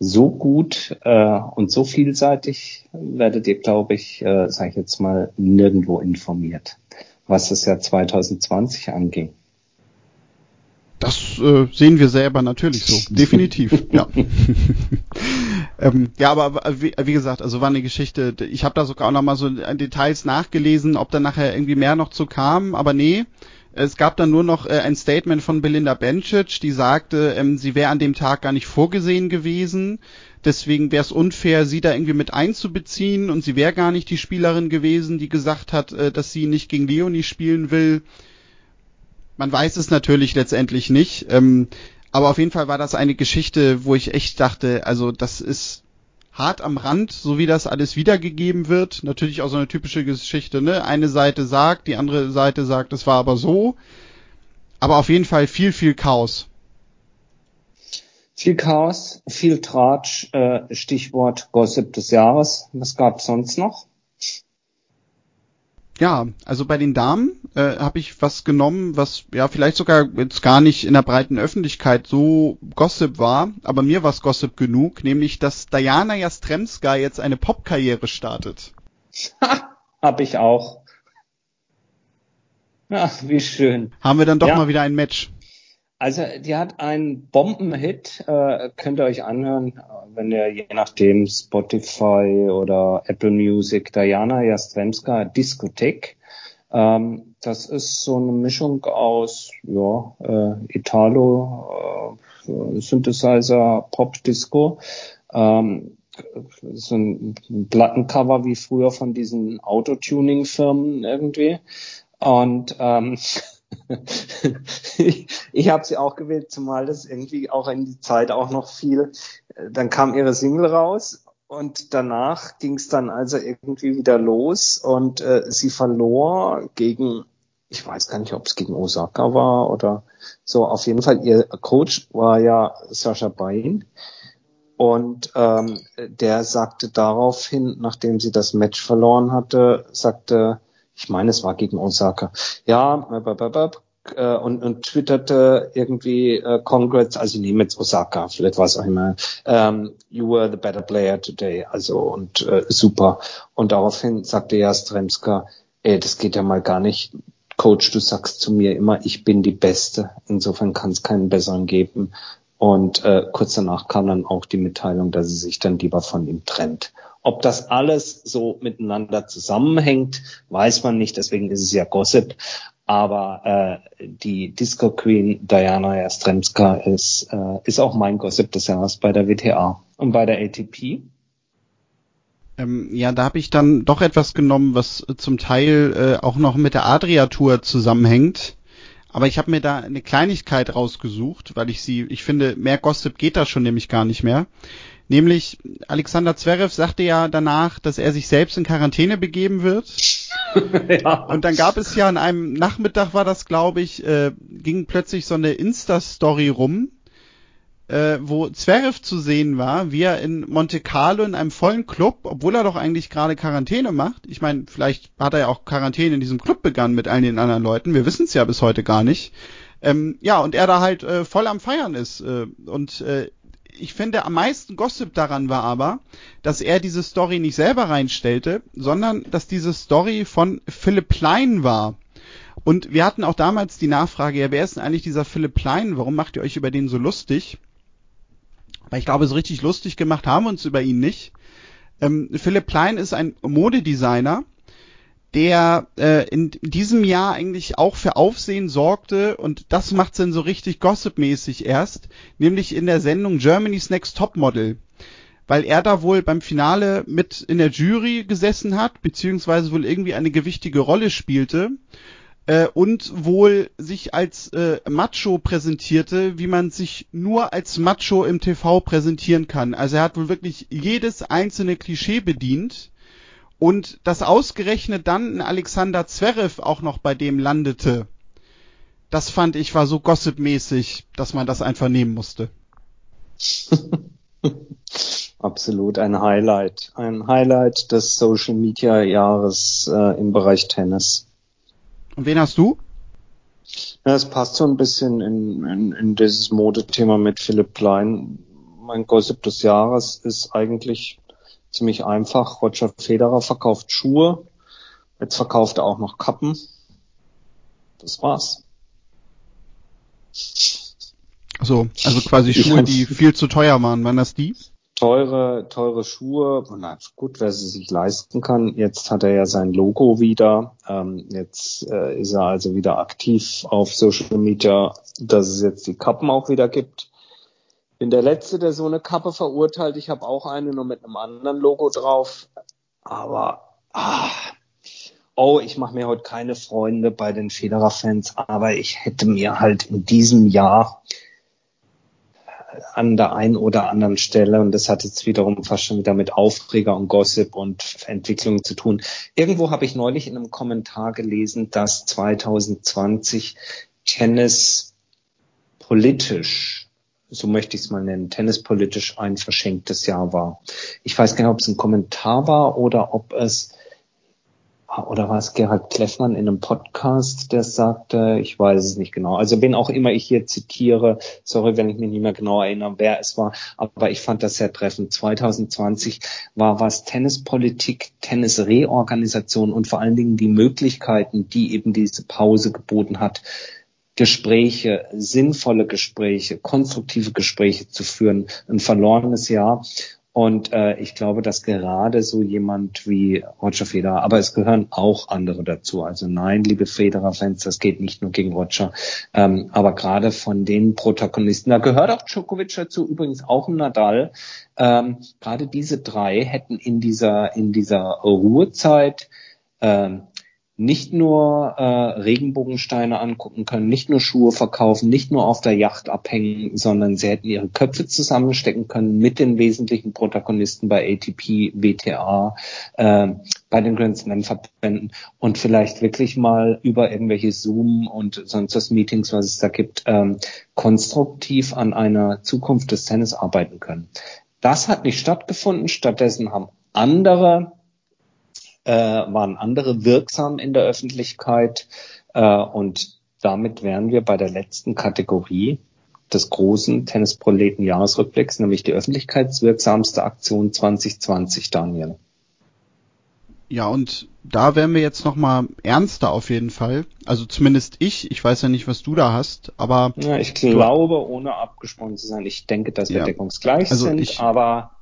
So gut äh, und so vielseitig werdet ihr, glaube ich, äh, sage ich jetzt mal, nirgendwo informiert. was das Jahr 2020 anging. Das äh, sehen wir selber natürlich so, <laughs> definitiv. ja. <laughs> ähm, ja, aber wie, wie, gesagt, also war eine Geschichte. Ich habe da sogar auch noch mal so Details nachgelesen, ob da nachher irgendwie mehr noch zu kam, aber nee. Es gab dann nur noch äh, ein Statement von Belinda Bencic, die sagte, ähm, sie wäre an dem Tag gar nicht vorgesehen gewesen. Deswegen wäre es unfair, sie da irgendwie mit einzubeziehen und sie wäre gar nicht die Spielerin gewesen, die gesagt hat, äh, dass sie nicht gegen Leonie spielen will. Man weiß es natürlich letztendlich nicht. Ähm, aber auf jeden Fall war das eine Geschichte, wo ich echt dachte, also das ist hart am Rand, so wie das alles wiedergegeben wird. Natürlich auch so eine typische Geschichte, ne? Eine Seite sagt, die andere Seite sagt, es war aber so. Aber auf jeden Fall viel, viel Chaos. Viel Chaos, viel Tratsch, äh, Stichwort Gossip des Jahres. Was gab's sonst noch? Ja, also bei den Damen äh, habe ich was genommen, was ja vielleicht sogar jetzt gar nicht in der breiten Öffentlichkeit so Gossip war, aber mir war es Gossip genug, nämlich dass Diana Jastremska jetzt eine Popkarriere startet. <laughs> hab ich auch. Ach, wie schön. Haben wir dann doch ja. mal wieder ein Match. Also die hat einen Bombenhit, äh, könnt ihr euch anhören, wenn ihr je nachdem Spotify oder Apple Music Diana Jastremska Diskothek. Ähm, das ist so eine Mischung aus ja, äh, Italo, äh, Synthesizer, Pop, Disco. Ähm, so ein Plattencover wie früher von diesen Autotuning-Firmen irgendwie. Und ähm, <laughs> ich, <laughs> ich habe sie auch gewählt, zumal das irgendwie auch in die Zeit auch noch viel. Dann kam ihre Single raus und danach ging es dann also irgendwie wieder los und äh, sie verlor gegen, ich weiß gar nicht, ob es gegen Osaka war oder so. Auf jeden Fall ihr Coach war ja Sascha Bain. Und ähm, der sagte daraufhin, nachdem sie das Match verloren hatte, sagte, ich meine, es war gegen Osaka. Ja, äh, und, und twitterte irgendwie äh, Congrats, also ich nehme jetzt Osaka, vielleicht war es auch immer, ähm, you were the better player today, also und äh, super. Und daraufhin sagte Jastremska, ey, das geht ja mal gar nicht. Coach, du sagst zu mir immer, ich bin die Beste. Insofern kann es keinen besseren geben. Und äh, kurz danach kam dann auch die Mitteilung, dass sie sich dann lieber von ihm trennt. Ob das alles so miteinander zusammenhängt, weiß man nicht. Deswegen ist es ja Gossip. Aber äh, die Disco Queen Diana Jastremska ist, äh, ist auch mein Gossip des Jahres bei der WTA und bei der ATP. Ähm, ja, da habe ich dann doch etwas genommen, was zum Teil äh, auch noch mit der Adria-Tour zusammenhängt. Aber ich habe mir da eine Kleinigkeit rausgesucht, weil ich sie, ich finde, mehr Gossip geht da schon nämlich gar nicht mehr. Nämlich Alexander Zverev sagte ja danach, dass er sich selbst in Quarantäne begeben wird. <laughs> ja. Und dann gab es ja an einem Nachmittag war das, glaube ich, äh, ging plötzlich so eine Insta-Story rum, äh, wo Zverev zu sehen war, wie er in Monte Carlo in einem vollen Club, obwohl er doch eigentlich gerade Quarantäne macht. Ich meine, vielleicht hat er ja auch Quarantäne in diesem Club begangen mit all den anderen Leuten. Wir wissen es ja bis heute gar nicht. Ähm, ja, und er da halt äh, voll am Feiern ist. Äh, und äh, ich finde, am meisten Gossip daran war aber, dass er diese Story nicht selber reinstellte, sondern dass diese Story von Philipp Plein war. Und wir hatten auch damals die Nachfrage, ja, wer ist denn eigentlich dieser Philipp Plein? Warum macht ihr euch über den so lustig? Weil ich glaube, so richtig lustig gemacht haben wir uns über ihn nicht. Ähm, Philipp Plein ist ein Modedesigner, der äh, in diesem Jahr eigentlich auch für Aufsehen sorgte und das macht's dann so richtig gossipmäßig erst, nämlich in der Sendung Germany's Next Topmodel, weil er da wohl beim Finale mit in der Jury gesessen hat, beziehungsweise wohl irgendwie eine gewichtige Rolle spielte äh, und wohl sich als äh, Macho präsentierte, wie man sich nur als Macho im TV präsentieren kann. Also er hat wohl wirklich jedes einzelne Klischee bedient und dass ausgerechnet dann ein Alexander Zverev auch noch bei dem landete, das fand ich war so gossipmäßig, dass man das einfach nehmen musste. <laughs> Absolut ein Highlight. Ein Highlight des Social Media Jahres äh, im Bereich Tennis. Und wen hast du? Ja, es passt so ein bisschen in, in, in dieses Modethema mit Philipp Klein. Mein Gossip des Jahres ist eigentlich ziemlich einfach. Roger Federer verkauft Schuhe. Jetzt verkauft er auch noch Kappen. Das war's. So, also quasi <laughs> Schuhe, die viel zu teuer waren. Waren das die? Teure, teure Schuhe. Na gut, wer sie sich leisten kann. Jetzt hat er ja sein Logo wieder. Ähm, jetzt äh, ist er also wieder aktiv auf Social Media, dass es jetzt die Kappen auch wieder gibt. Bin der Letzte, der so eine Kappe verurteilt. Ich habe auch eine, nur mit einem anderen Logo drauf. Aber ah, oh, ich mache mir heute keine Freunde bei den Federer-Fans, aber ich hätte mir halt in diesem Jahr an der einen oder anderen Stelle, und das hat jetzt wiederum fast schon wieder mit Aufreger und Gossip und Entwicklung zu tun. Irgendwo habe ich neulich in einem Kommentar gelesen, dass 2020 Tennis politisch, so möchte ich es mal nennen, tennispolitisch ein verschenktes Jahr war. Ich weiß gar nicht, ob es ein Kommentar war oder ob es oder war es Gerhard Kleffmann in einem Podcast, der sagte, ich weiß es nicht genau. Also wen auch immer ich hier zitiere, sorry, wenn ich mich nicht mehr genau erinnere, wer es war, aber ich fand das sehr treffend. 2020 war was Tennispolitik, Tennisreorganisation und vor allen Dingen die Möglichkeiten, die eben diese Pause geboten hat, Gespräche, sinnvolle Gespräche, konstruktive Gespräche zu führen, ein verlorenes Jahr. Und äh, ich glaube, dass gerade so jemand wie Roger Federer, aber es gehören auch andere dazu. Also nein, liebe Federer-Fans, das geht nicht nur gegen Roger. Ähm, aber gerade von den Protagonisten, da gehört auch Djokovic dazu, übrigens auch Nadal. Ähm, gerade diese drei hätten in dieser, in dieser Ruhezeit ähm, nicht nur äh, Regenbogensteine angucken können, nicht nur Schuhe verkaufen, nicht nur auf der Yacht abhängen, sondern sie hätten ihre Köpfe zusammenstecken können mit den wesentlichen Protagonisten bei ATP, WTA, äh, bei den Grand Slam Verbänden und vielleicht wirklich mal über irgendwelche Zoom und sonst was Meetings, was es da gibt, ähm, konstruktiv an einer Zukunft des Tennis arbeiten können. Das hat nicht stattgefunden. Stattdessen haben andere äh, waren andere wirksam in der Öffentlichkeit äh, und damit wären wir bei der letzten Kategorie des großen Tennisproleten-Jahresrückblicks, nämlich die öffentlichkeitswirksamste Aktion 2020, Daniel. Ja, und da wären wir jetzt nochmal ernster auf jeden Fall. Also zumindest ich, ich weiß ja nicht, was du da hast, aber. Ja, ich glaube, ohne abgesprochen zu sein, ich denke, dass wir ja. deckungsgleich also sind, ich, aber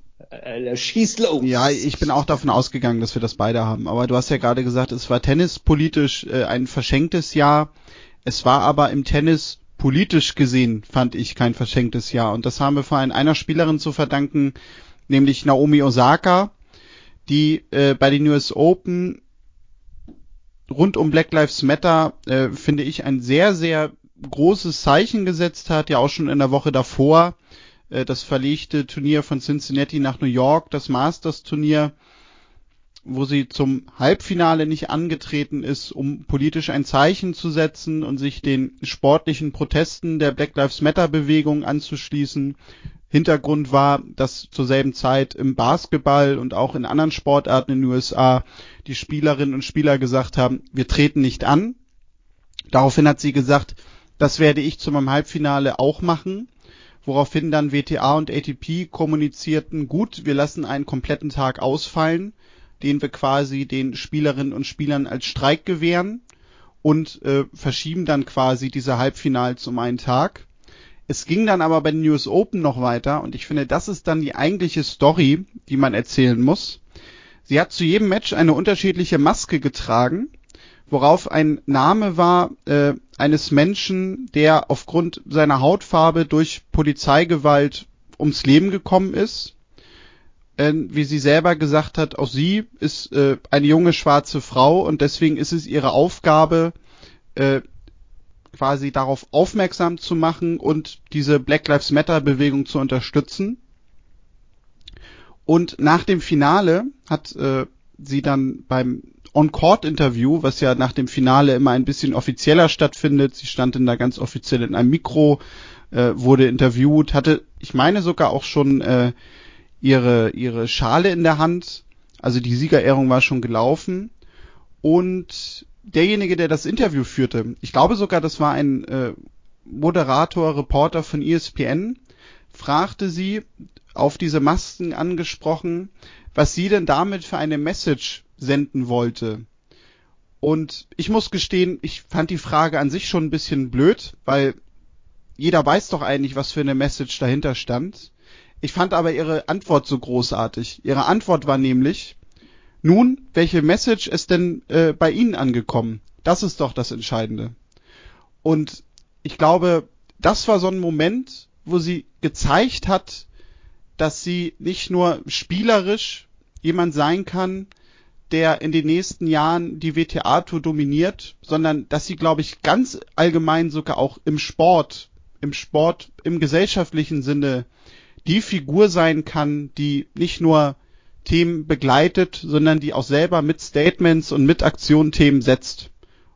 schieß los. Ja, ich bin auch davon ausgegangen, dass wir das beide haben. Aber du hast ja gerade gesagt, es war tennispolitisch äh, ein verschenktes Jahr. Es war aber im Tennis politisch gesehen, fand ich, kein verschenktes Jahr. Und das haben wir vor allem einer Spielerin zu verdanken, nämlich Naomi Osaka, die äh, bei den US Open rund um Black Lives Matter, äh, finde ich, ein sehr, sehr großes Zeichen gesetzt hat, ja auch schon in der Woche davor äh, das verlegte Turnier von Cincinnati nach New York, das Masters-Turnier, wo sie zum Halbfinale nicht angetreten ist, um politisch ein Zeichen zu setzen und sich den sportlichen Protesten der Black Lives Matter Bewegung anzuschließen. Hintergrund war, dass zur selben Zeit im Basketball und auch in anderen Sportarten in den USA die Spielerinnen und Spieler gesagt haben, wir treten nicht an. Daraufhin hat sie gesagt, das werde ich zu meinem Halbfinale auch machen woraufhin dann WTA und ATP kommunizierten, gut, wir lassen einen kompletten Tag ausfallen, den wir quasi den Spielerinnen und Spielern als Streik gewähren und äh, verschieben dann quasi diese Halbfinals um einen Tag. Es ging dann aber bei den US Open noch weiter und ich finde, das ist dann die eigentliche Story, die man erzählen muss. Sie hat zu jedem Match eine unterschiedliche Maske getragen worauf ein Name war äh, eines Menschen, der aufgrund seiner Hautfarbe durch Polizeigewalt ums Leben gekommen ist. Äh, wie sie selber gesagt hat, auch sie ist äh, eine junge schwarze Frau und deswegen ist es ihre Aufgabe, äh, quasi darauf aufmerksam zu machen und diese Black Lives Matter Bewegung zu unterstützen. Und nach dem Finale hat äh, sie dann beim On-Court-Interview, was ja nach dem Finale immer ein bisschen offizieller stattfindet. Sie stand dann da ganz offiziell in einem Mikro, äh, wurde interviewt, hatte, ich meine sogar auch schon äh, ihre, ihre Schale in der Hand. Also die Siegerehrung war schon gelaufen. Und derjenige, der das Interview führte, ich glaube sogar, das war ein äh, Moderator, Reporter von ESPN, fragte sie, auf diese Masken angesprochen, was sie denn damit für eine Message senden wollte. Und ich muss gestehen, ich fand die Frage an sich schon ein bisschen blöd, weil jeder weiß doch eigentlich, was für eine Message dahinter stand. Ich fand aber ihre Antwort so großartig. Ihre Antwort war nämlich, nun, welche Message ist denn äh, bei Ihnen angekommen? Das ist doch das Entscheidende. Und ich glaube, das war so ein Moment, wo sie gezeigt hat, dass sie nicht nur spielerisch jemand sein kann, der in den nächsten Jahren die WTA-Tour dominiert, sondern dass sie, glaube ich, ganz allgemein sogar auch im Sport, im Sport, im gesellschaftlichen Sinne die Figur sein kann, die nicht nur Themen begleitet, sondern die auch selber mit Statements und mit Aktionen Themen setzt.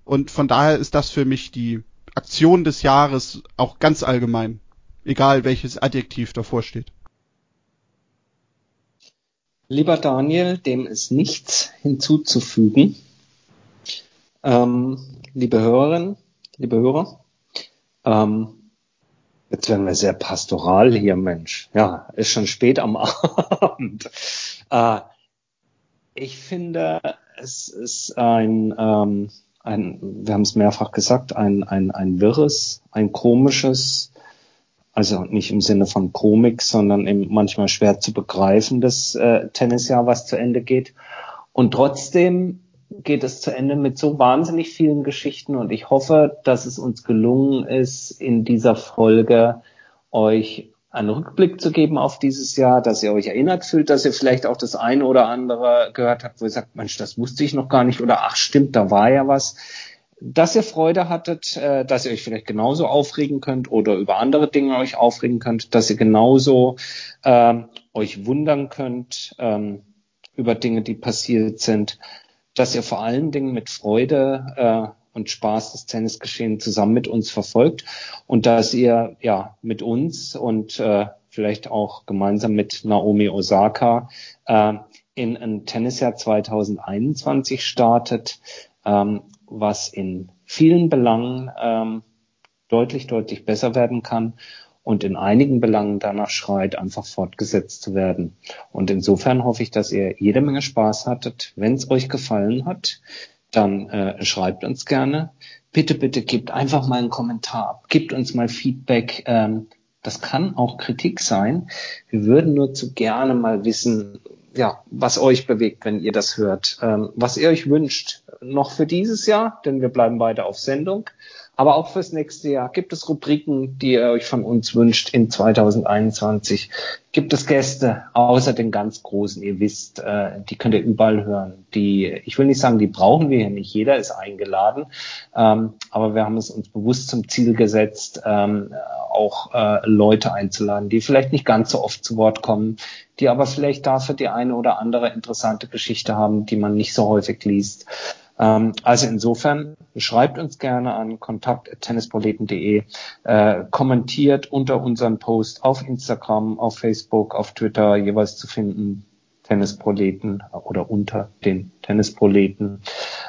Und von daher ist das für mich die Aktion des Jahres auch ganz allgemein. Egal welches Adjektiv davor steht. Lieber Daniel, dem ist nichts hinzuzufügen. Ähm, liebe Hörerinnen, liebe Hörer, ähm, jetzt werden wir sehr pastoral hier, Mensch. Ja, ist schon spät am <laughs> Abend. Äh, ich finde, es ist ein, ähm, ein wir haben es mehrfach gesagt, ein, ein, ein wirres, ein komisches, also nicht im Sinne von Komik, sondern eben manchmal schwer zu begreifendes äh, Tennisjahr, was zu Ende geht. Und trotzdem geht es zu Ende mit so wahnsinnig vielen Geschichten und ich hoffe, dass es uns gelungen ist, in dieser Folge euch einen Rückblick zu geben auf dieses Jahr, dass ihr euch erinnert fühlt, dass ihr vielleicht auch das eine oder andere gehört habt, wo ihr sagt, Mensch, das wusste ich noch gar nicht oder ach stimmt, da war ja was. Dass ihr Freude hattet, äh, dass ihr euch vielleicht genauso aufregen könnt oder über andere Dinge euch aufregen könnt, dass ihr genauso ähm, euch wundern könnt ähm, über Dinge, die passiert sind, dass ihr vor allen Dingen mit Freude äh, und Spaß das Tennisgeschehen zusammen mit uns verfolgt und dass ihr ja mit uns und äh, vielleicht auch gemeinsam mit Naomi Osaka äh, in ein Tennisjahr 2021 startet, ähm, was in vielen Belangen ähm, deutlich, deutlich besser werden kann und in einigen Belangen danach schreit, einfach fortgesetzt zu werden. Und insofern hoffe ich, dass ihr jede Menge Spaß hattet. Wenn es euch gefallen hat, dann äh, schreibt uns gerne. Bitte, bitte gebt einfach mal einen Kommentar ab, gebt uns mal Feedback. Ähm, das kann auch Kritik sein. Wir würden nur zu gerne mal wissen, ja, was euch bewegt, wenn ihr das hört, ähm, was ihr euch wünscht, noch für dieses Jahr, denn wir bleiben beide auf Sendung. Aber auch fürs nächste Jahr gibt es Rubriken, die ihr euch von uns wünscht in 2021. Gibt es Gäste außer den ganz großen, ihr wisst, äh, die könnt ihr überall hören. Die, ich will nicht sagen, die brauchen wir hier nicht. Jeder ist eingeladen. Ähm, aber wir haben es uns bewusst zum Ziel gesetzt, ähm, auch äh, Leute einzuladen, die vielleicht nicht ganz so oft zu Wort kommen, die aber vielleicht dafür die eine oder andere interessante Geschichte haben, die man nicht so häufig liest. Ähm, also insofern schreibt uns gerne an kontakt.tennisproleten.de, äh, kommentiert unter unseren Post auf Instagram, auf Facebook, auf Twitter jeweils zu finden, Tennisproleten oder unter den Tennisproleten.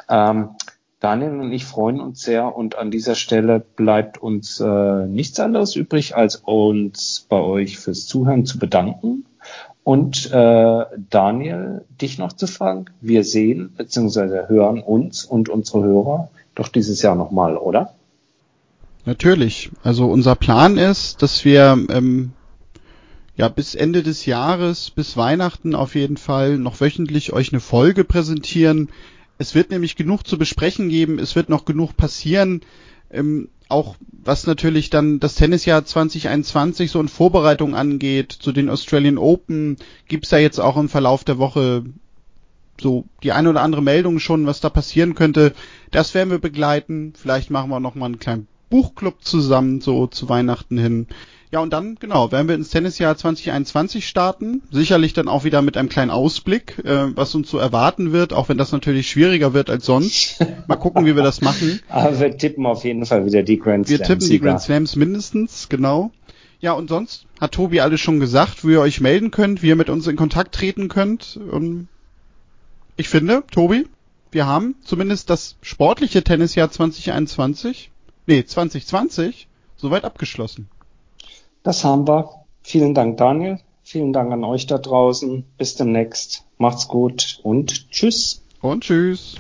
Ähm, Daniel und ich freuen uns sehr und an dieser Stelle bleibt uns äh, nichts anderes übrig, als uns bei euch fürs Zuhören zu bedanken und äh, Daniel, dich noch zu fragen. Wir sehen bzw. hören uns und unsere Hörer doch dieses Jahr nochmal, oder? Natürlich. Also unser Plan ist, dass wir ähm, ja bis Ende des Jahres, bis Weihnachten auf jeden Fall noch wöchentlich euch eine Folge präsentieren. Es wird nämlich genug zu besprechen geben, es wird noch genug passieren. Ähm, auch was natürlich dann das Tennisjahr 2021 so in Vorbereitung angeht, zu den Australian Open, gibt's da jetzt auch im Verlauf der Woche so die eine oder andere Meldung schon, was da passieren könnte. Das werden wir begleiten. Vielleicht machen wir noch mal einen kleinen Buchclub zusammen, so zu Weihnachten hin. Ja, und dann, genau, werden wir ins Tennisjahr 2021 starten. Sicherlich dann auch wieder mit einem kleinen Ausblick, äh, was uns so erwarten wird, auch wenn das natürlich schwieriger wird als sonst. Mal gucken, wie wir das machen. <laughs> Aber wir tippen auf jeden Fall wieder die Grand Slams. Wir tippen die Grand Slams mindestens, genau. Ja, und sonst hat Tobi alles schon gesagt, wo ihr euch melden könnt, wie ihr mit uns in Kontakt treten könnt. Und ich finde, Tobi, wir haben zumindest das sportliche Tennisjahr 2021, nee, 2020, soweit abgeschlossen. Das haben wir. Vielen Dank, Daniel. Vielen Dank an euch da draußen. Bis demnächst. Macht's gut und tschüss. Und tschüss.